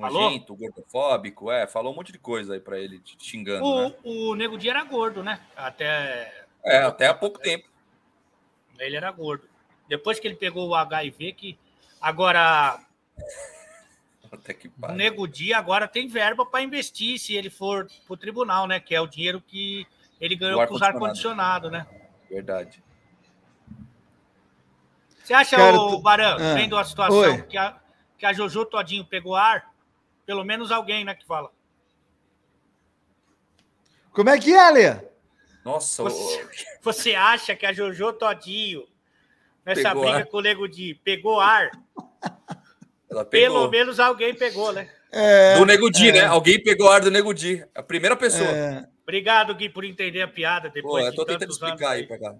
Falou? Nojento, gordofóbico, é, falou um monte de coisa aí pra ele, xingando, né? O, o Nego Di era gordo, né? Até É, até há pouco tempo. Ele era gordo. Depois que ele pegou o HIV, que agora Até que o. Nego Di agora tem verba para investir se ele for para o tribunal, né? Que é o dinheiro que ele ganhou com os ar-condicionado, né? Verdade. Você acha, Cara, o Barão, Ah. vendo a situação Oi. que a, que a Jojo Todinho pegou ar? Pelo menos alguém, né, que fala. Como é que é, Ale? Nossa, Você, o- você acha que a Jojo Todinho, nessa Pegou briga ar. com o Nego Di, pegou ar? ela Pelo pegou. menos alguém pegou, né? É, Do Nego Di, é. né? Alguém pegou ar do Nego Di. A primeira pessoa. é, Obrigado, Gui, por entender a piada Pô, depois eu de tô tentando tantos anos. explicar aí cá.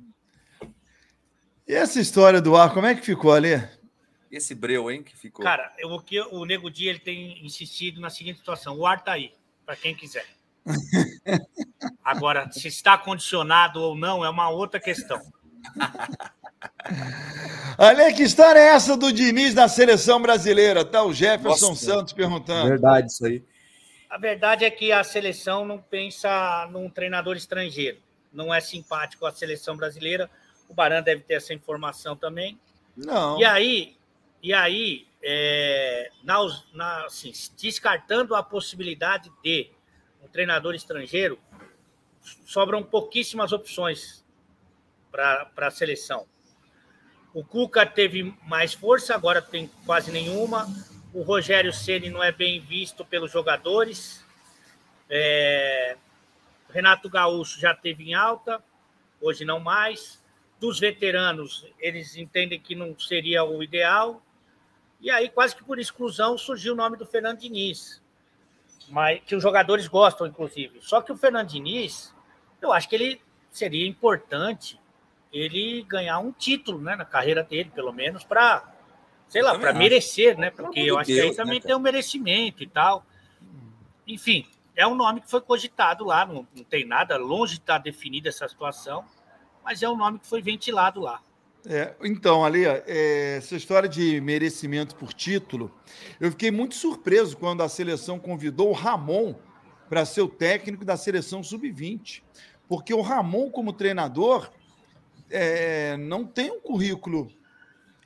E essa história do ar, como é que ficou, Ale? Esse breu, hein, que ficou. Cara, eu- o que o Nego Di ele tem insistido na seguinte situação: o ar tá aí, para quem quiser. Agora, se está condicionado ou não é uma outra questão. Ale, que história é essa do Diniz na seleção brasileira? Tá o Jefferson Nossa. Santos perguntando. Verdade, isso aí. A verdade é que a seleção não pensa num treinador estrangeiro. Não é simpático a seleção brasileira. O Baran deve ter essa informação também. Não. E aí, e aí é, na, na- assim, descartando a possibilidade de um treinador estrangeiro, sobram pouquíssimas opções para a seleção. O Cuca teve mais força, agora tem quase nenhuma. O Rogério Ceni não é bem visto pelos jogadores. É, Renato Gaúcho já teve em alta, hoje não mais. Dos veteranos, eles entendem que não seria o ideal. E aí, quase que por exclusão, surgiu o nome do Fernando Diniz, mas, que os jogadores gostam, inclusive. Só que o Fernando Diniz, eu acho que ele seria importante ele ganhar um título né, na carreira dele, pelo menos, para, sei lá, para merecer, né? Porque eu acho que aí né, também tem um merecimento e tal. Enfim, é um nome que foi cogitado lá, não, não tem nada, longe de estar definida essa situação, mas é um nome que foi ventilado lá. É, então, Ali, é, essa história de merecimento por título, eu fiquei muito surpreso quando a seleção convidou o Ramon para ser o técnico da seleção sub-20. Porque o Ramon, como treinador, é, não tem um currículo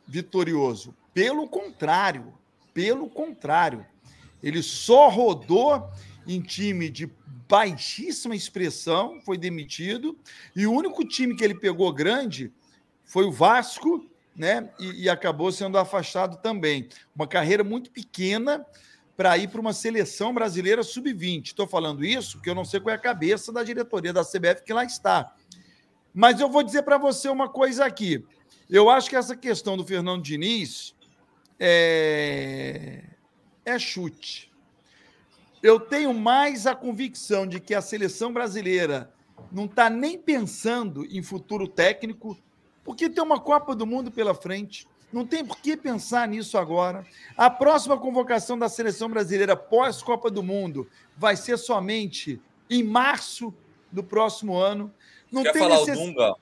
vitorioso. Pelo contrário, pelo contrário. Ele só rodou em time de baixíssima expressão, foi demitido, e o único time que ele pegou grande foi o Vasco, né? E, e acabou sendo afastado também. Uma carreira muito pequena para ir para uma seleção brasileira sub-20. Estou falando isso porque eu não sei qual é a cabeça da diretoria da CBF que lá está. Mas eu vou dizer para você uma coisa aqui. Eu acho que essa questão do Fernando Diniz é, é chute. Eu tenho mais a convicção de que a seleção brasileira não está nem pensando em futuro técnico, porque tem uma Copa do Mundo pela frente. Não tem por que pensar nisso agora. A próxima convocação da seleção brasileira pós-Copa do Mundo vai ser somente em março do próximo ano. Não Quer tem falar necess- o Dunga?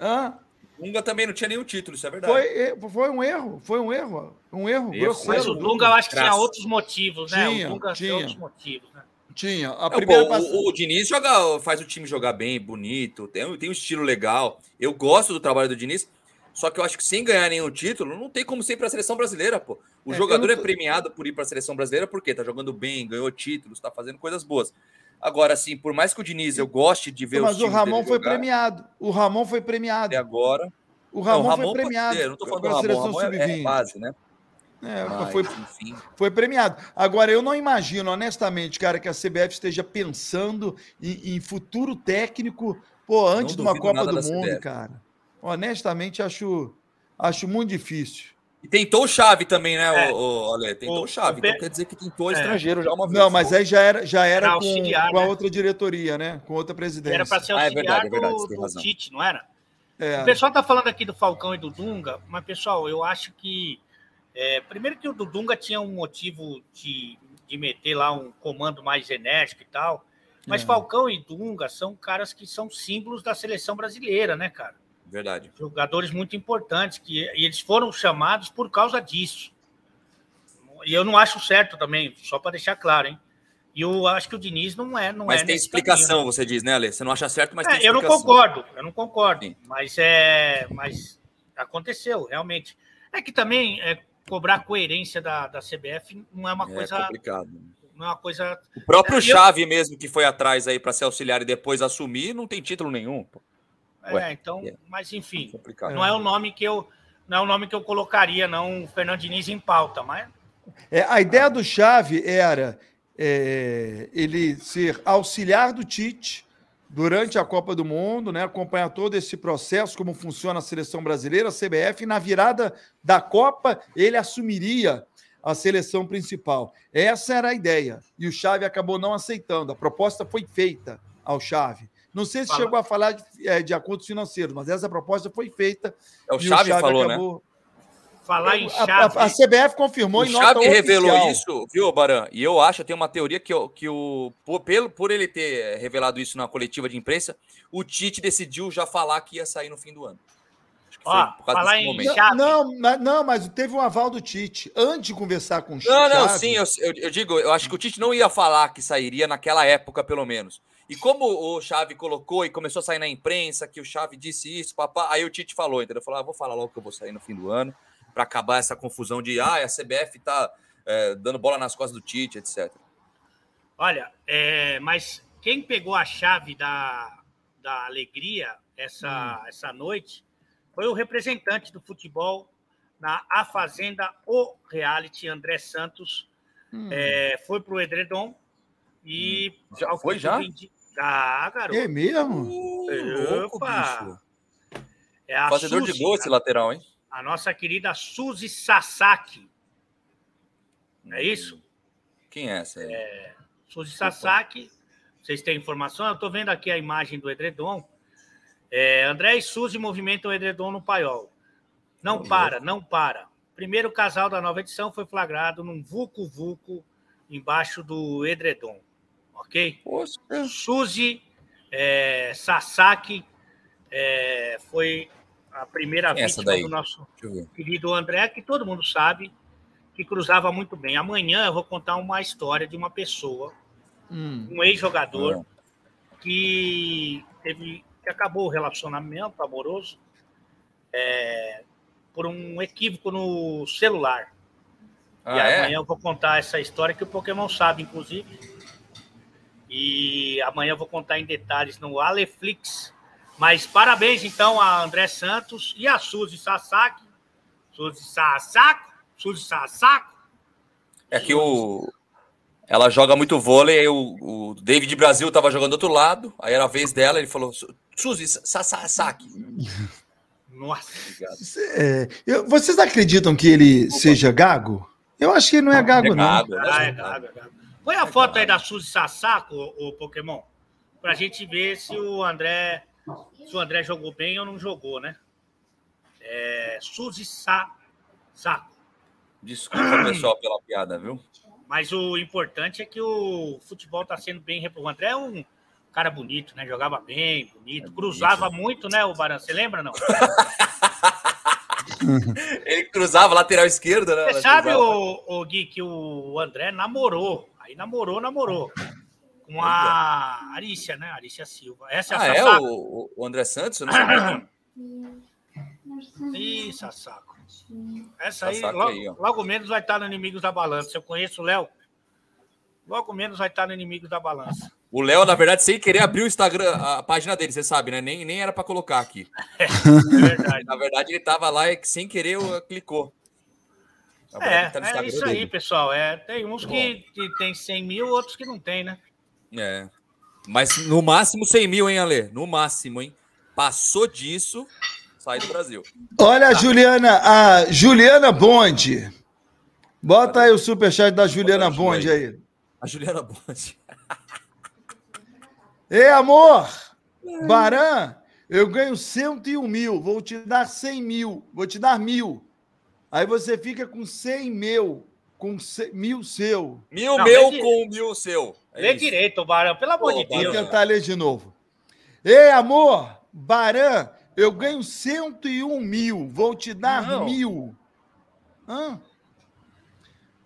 Hã? Dunga também não tinha nenhum título, isso é verdade. Foi, foi um erro, foi um erro, um erro Erro, grosseiro. Mas o Dunga, eu acho que tinha outros motivos, né? Tinha, o Dunga tinha. tinha outros motivos, né? Tinha. A primeira pass- o, o Diniz joga, faz o time jogar bem, bonito, tem, tem um estilo legal. Eu gosto do trabalho do Diniz, só que eu acho que sem ganhar nenhum título, não tem como ser para a seleção brasileira, pô. O É, jogador é tô- premiado por ir para a seleção brasileira porque tá jogando bem, ganhou títulos, tá fazendo coisas boas. Agora, assim, por mais que o Diniz eu goste de ver Mas os o Ramon foi jogar, premiado. O Ramon foi premiado. até agora. O Ramon, não, o foi pode premiado. ser, não tô falando do Ramon, o Ramon é, é sub-20. base, né? É, Mas, foi, enfim. foi premiado. Agora, eu não imagino, honestamente, cara, que a CBF esteja pensando em, em futuro técnico, pô, antes de uma Copa do Mundo, CBF. cara. Honestamente, acho, acho muito difícil. E tentou o chave também, né, É. o, o Ale? Tentou O- chave. o Pe- Então quer dizer que tentou É. estrangeiro já uma vez. Não, mas aí já era, já era Era com, auxiliar, com a né? outra diretoria, né? Com outra presidência. Era para ser Ah, é auxiliar verdade, é verdade, do, do. Tite, não era? É. O pessoal tá falando aqui do Falcão e do Dunga, mas, pessoal, eu acho que. É, primeiro que o do Dunga tinha um motivo de, de meter lá um comando mais enérgico e tal. Mas É. Falcão e Dunga são caras que são símbolos da seleção brasileira, né, cara? Verdade. Jogadores muito importantes, que e eles foram chamados por causa disso. E eu não acho certo também, só para deixar claro, hein? E eu acho que o Diniz não é. Não Mas é tem explicação, caminho, você diz, né, Ale? Você não acha certo, mas tem É, eu não explicação. concordo, eu não concordo. Sim. Mas é. Mas aconteceu, realmente. É que também é, cobrar coerência da, da CBF não é uma É coisa. complicado. Não é uma coisa. O próprio É, eu- Chave mesmo, que foi atrás aí para ser auxiliar e depois assumir, não tem título nenhum. pô. Ué, é, então, é. mas enfim, Complicado. não é o nome que eu. Não é o nome que eu colocaria, não, o Fernando Diniz em pauta, mas É, a ideia do Chave era é, ele ser auxiliar do Tite durante a Copa do Mundo, né, acompanhar todo esse processo, como funciona a seleção brasileira, a CBF, e na virada da Copa ele assumiria a seleção principal. Essa era a ideia. E o Chave acabou não aceitando. A proposta foi feita ao Chave. Não sei se Fala. chegou a falar de, é, de acordos financeiros, mas essa proposta foi feita. É o e Chave falou, né? Falar em A, a- chave. a CBF confirmou O em nota Chave revelou oficial. isso, viu, Baran? E eu acho, eu tenho uma teoria que, o- que o, por, pelo, por ele ter revelado isso na coletiva de imprensa, o Tite decidiu já falar que ia sair no fim do ano. Acho que foi Ó, por causa falar em momento. Chave. Não, não, mas- não, mas teve um aval do Tite. Antes de conversar com o Não, não, Chave- sim, eu, eu, eu digo, eu acho que o Tite não ia falar que sairia naquela época, pelo menos. E como o Chave colocou e começou a sair na imprensa que o Chave disse isso, papá, aí o Tite falou, entendeu? Falou, ah, vou falar logo que eu vou sair no fim do ano, para acabar essa confusão de, ah, a CBF tá é, dando bola nas costas do Tite, etc. Olha, é, mas quem pegou a chave da, da alegria essa, essa noite foi o representante do futebol na A Fazenda, o reality, André Santos. É, foi pro Edredom e. Já ao que foi, já? indi- Ah, garoto. É mesmo? louco, Opa! bicho. É a Fazedor de gol esse lateral, hein? A nossa querida Suzy Sasaki. Não é isso? Quem é essa? aí? Suzy Sasaki, vocês têm informação? Eu estou vendo aqui a imagem do edredom. É, André e Suzy movimentam o edredom no paiol. Não para, não para. Primeiro casal da nova edição foi flagrado num vulco-vulco embaixo do edredom. Ok? Poxa, Suzy é, Sasaki é, foi a primeira Quem essa vítima daí? do nosso querido André, que todo mundo sabe que cruzava muito bem. Amanhã eu vou contar uma história de uma pessoa, Hum. um ex-jogador, que teve que acabou o relacionamento amoroso é, por um equívoco no celular. Ah, e é? amanhã eu vou contar essa história que o Pokémon sabe, inclusive. E amanhã eu vou contar em detalhes no Aleflix. Mas parabéns, então, a André Santos e a Suzy Sasaki. Suzy Sasako? Suzy Sasako? É que o. Ela joga muito vôlei, aí o, o David Brasil tava jogando do outro lado, aí era a vez dela, ele falou: Suzy, Sasaki. Nossa. É, eu- vocês acreditam que ele seja gago? Eu acho que ele não é gago, não. Negado, Ah, é né? gago, é gago. Põe a foto aí da Suzy Sasako, o, Pokémon, pra gente ver se o André se o André jogou bem ou não jogou, né? É, Suzy Sasako. Desculpa, pessoal, pela piada, viu? Mas o importante é que o futebol está sendo bem rep- O André é um cara bonito, né? Jogava bem, bonito, cruzava muito, né, o Barão? Você lembra, não? Ele cruzava lateral esquerda, né? Você sabe, o, o Gui, que o André namorou. Aí namorou, namorou. Com a Arícia, né? Arícia Silva. Essa é a Ah, é o, o André Santos? Não. Ih, Sasako. Essa aí, logo, aí, logo menos vai estar no Inimigos da Balança. Eu conheço o Léo. Logo menos vai estar no Inimigos da Balança. O Léo, na verdade, sem querer abriu o Instagram, a página dele, você sabe, né? Nem, nem era pra colocar aqui. É verdade. Na verdade, ele tava lá e sem querer eu- clicou. Na É, tá é isso aí, dele. pessoal. É, tem uns que, que tem 100 mil, outros que não tem, né? É. Mas no máximo 100 mil, hein, Ale? No máximo, hein? Passou disso, sair do Brasil. Olha a Juliana, a Juliana Bonde. Bota aí o superchat da Juliana Bonde aí. A Juliana Bonte. Ei, amor! Baran, eu ganho 101 mil, vou te dar 100 mil, vou te dar mil. Aí você fica com 100 mil, com mil seu. Mil Não, meu lê com mil seu. É Lê isso. direito, Barão, pelo amor Pô, de Vou Deus. tentar ler de novo. Ei, amor, Baran, eu ganho 101 mil, vou te dar Não. mil. Hã?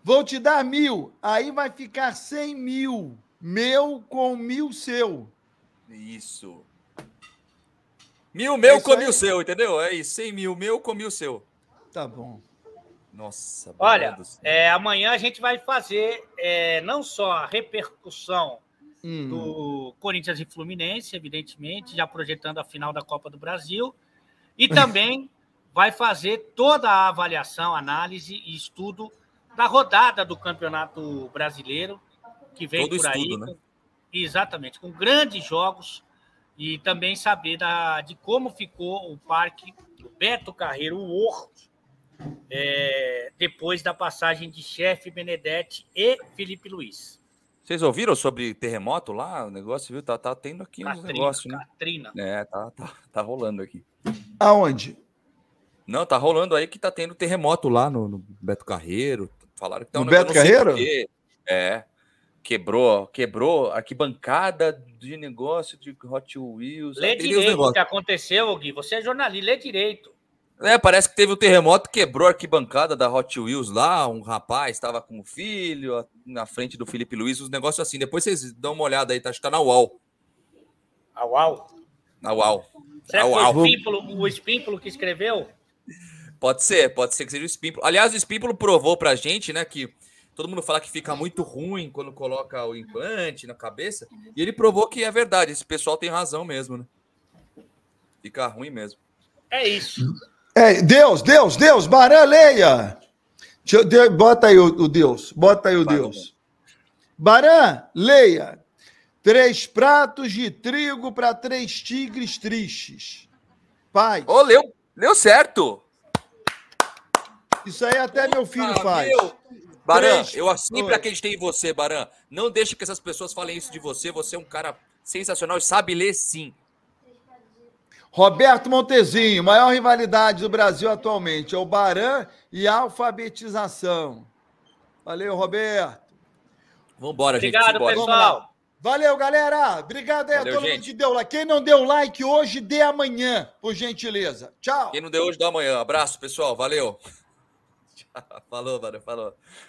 Vou te dar mil, aí vai ficar 100 mil, meu com mil seu. Isso. Mil meu isso com aí. mil seu, entendeu? É isso. Cem mil meu com mil seu. Tá bom. Nossa, Olha, é, amanhã a gente vai fazer é, não só a repercussão Hum. do Corinthians e Fluminense, evidentemente, já projetando a final da Copa do Brasil, e também vai fazer toda a avaliação, análise e estudo da rodada do Campeonato Brasileiro, que vem Todo por aí. estudo, né? Exatamente, com grandes jogos e também saber da, de como ficou o parque do Beto Carreiro, o Horto, é, depois da passagem de chefe Benedetti e Felipe Luiz. Vocês ouviram sobre terremoto lá? O negócio, viu? Tá, tá tendo aqui uns Katrina, negócios, né? É, tá, tá, tá rolando aqui. Aonde? Não, tá rolando aí que tá tendo terremoto lá no, no Beto Carreiro. Falaram que tá No negócio- Beto Carreiro? É. Quebrou, quebrou arquibancada de negócio de Hot Wheels. Lê uns direito o que aconteceu, Gui. Você é jornalista, lê direito. É, parece que teve o terremoto, quebrou a arquibancada da Hot Wheels lá. Um rapaz estava com o filho a- na frente do Felipe Luiz, uns negócios assim. Depois vocês dão uma olhada aí, tá, acho que tá na UAU. Ah, uau. Na UAU. Será que foi o Espímpolo, o Espímpolo que escreveu? Pode ser, pode ser que seja o Espímpolo. Aliás, o Espímpolo provou pra gente, né, que todo mundo fala que fica muito ruim quando coloca o implante na cabeça. E ele provou que é verdade. Esse pessoal tem razão mesmo, né? Fica ruim mesmo. É isso. É, Deus, Deus, Deus, Barã, leia. Deixa eu- de- bota aí o, o Deus, bota aí o Deus. Barã, leia. Três pratos de trigo para três tigres tristes. Paz. Ô, leu, leu certo. Isso aí até meu filho faz. meu. Baran, Três- eu sempre Oi. acreditei em você, Baran. Não deixe que essas pessoas falem isso de você. Você é um cara sensacional e sabe ler sim. Roberto Montezinho, maior rivalidade do Brasil atualmente é o Barã e a alfabetização. Valeu, Roberto. Vambora, gente. Obrigado, pessoal. Valeu, galera. Obrigado aí Valeu, a todo mundo gente. que deu like. Quem não deu like hoje, dê amanhã, por gentileza. Tchau. Quem não deu hoje, dá amanhã. Abraço, pessoal. Valeu. Tchau. Falou, Baran. Falou.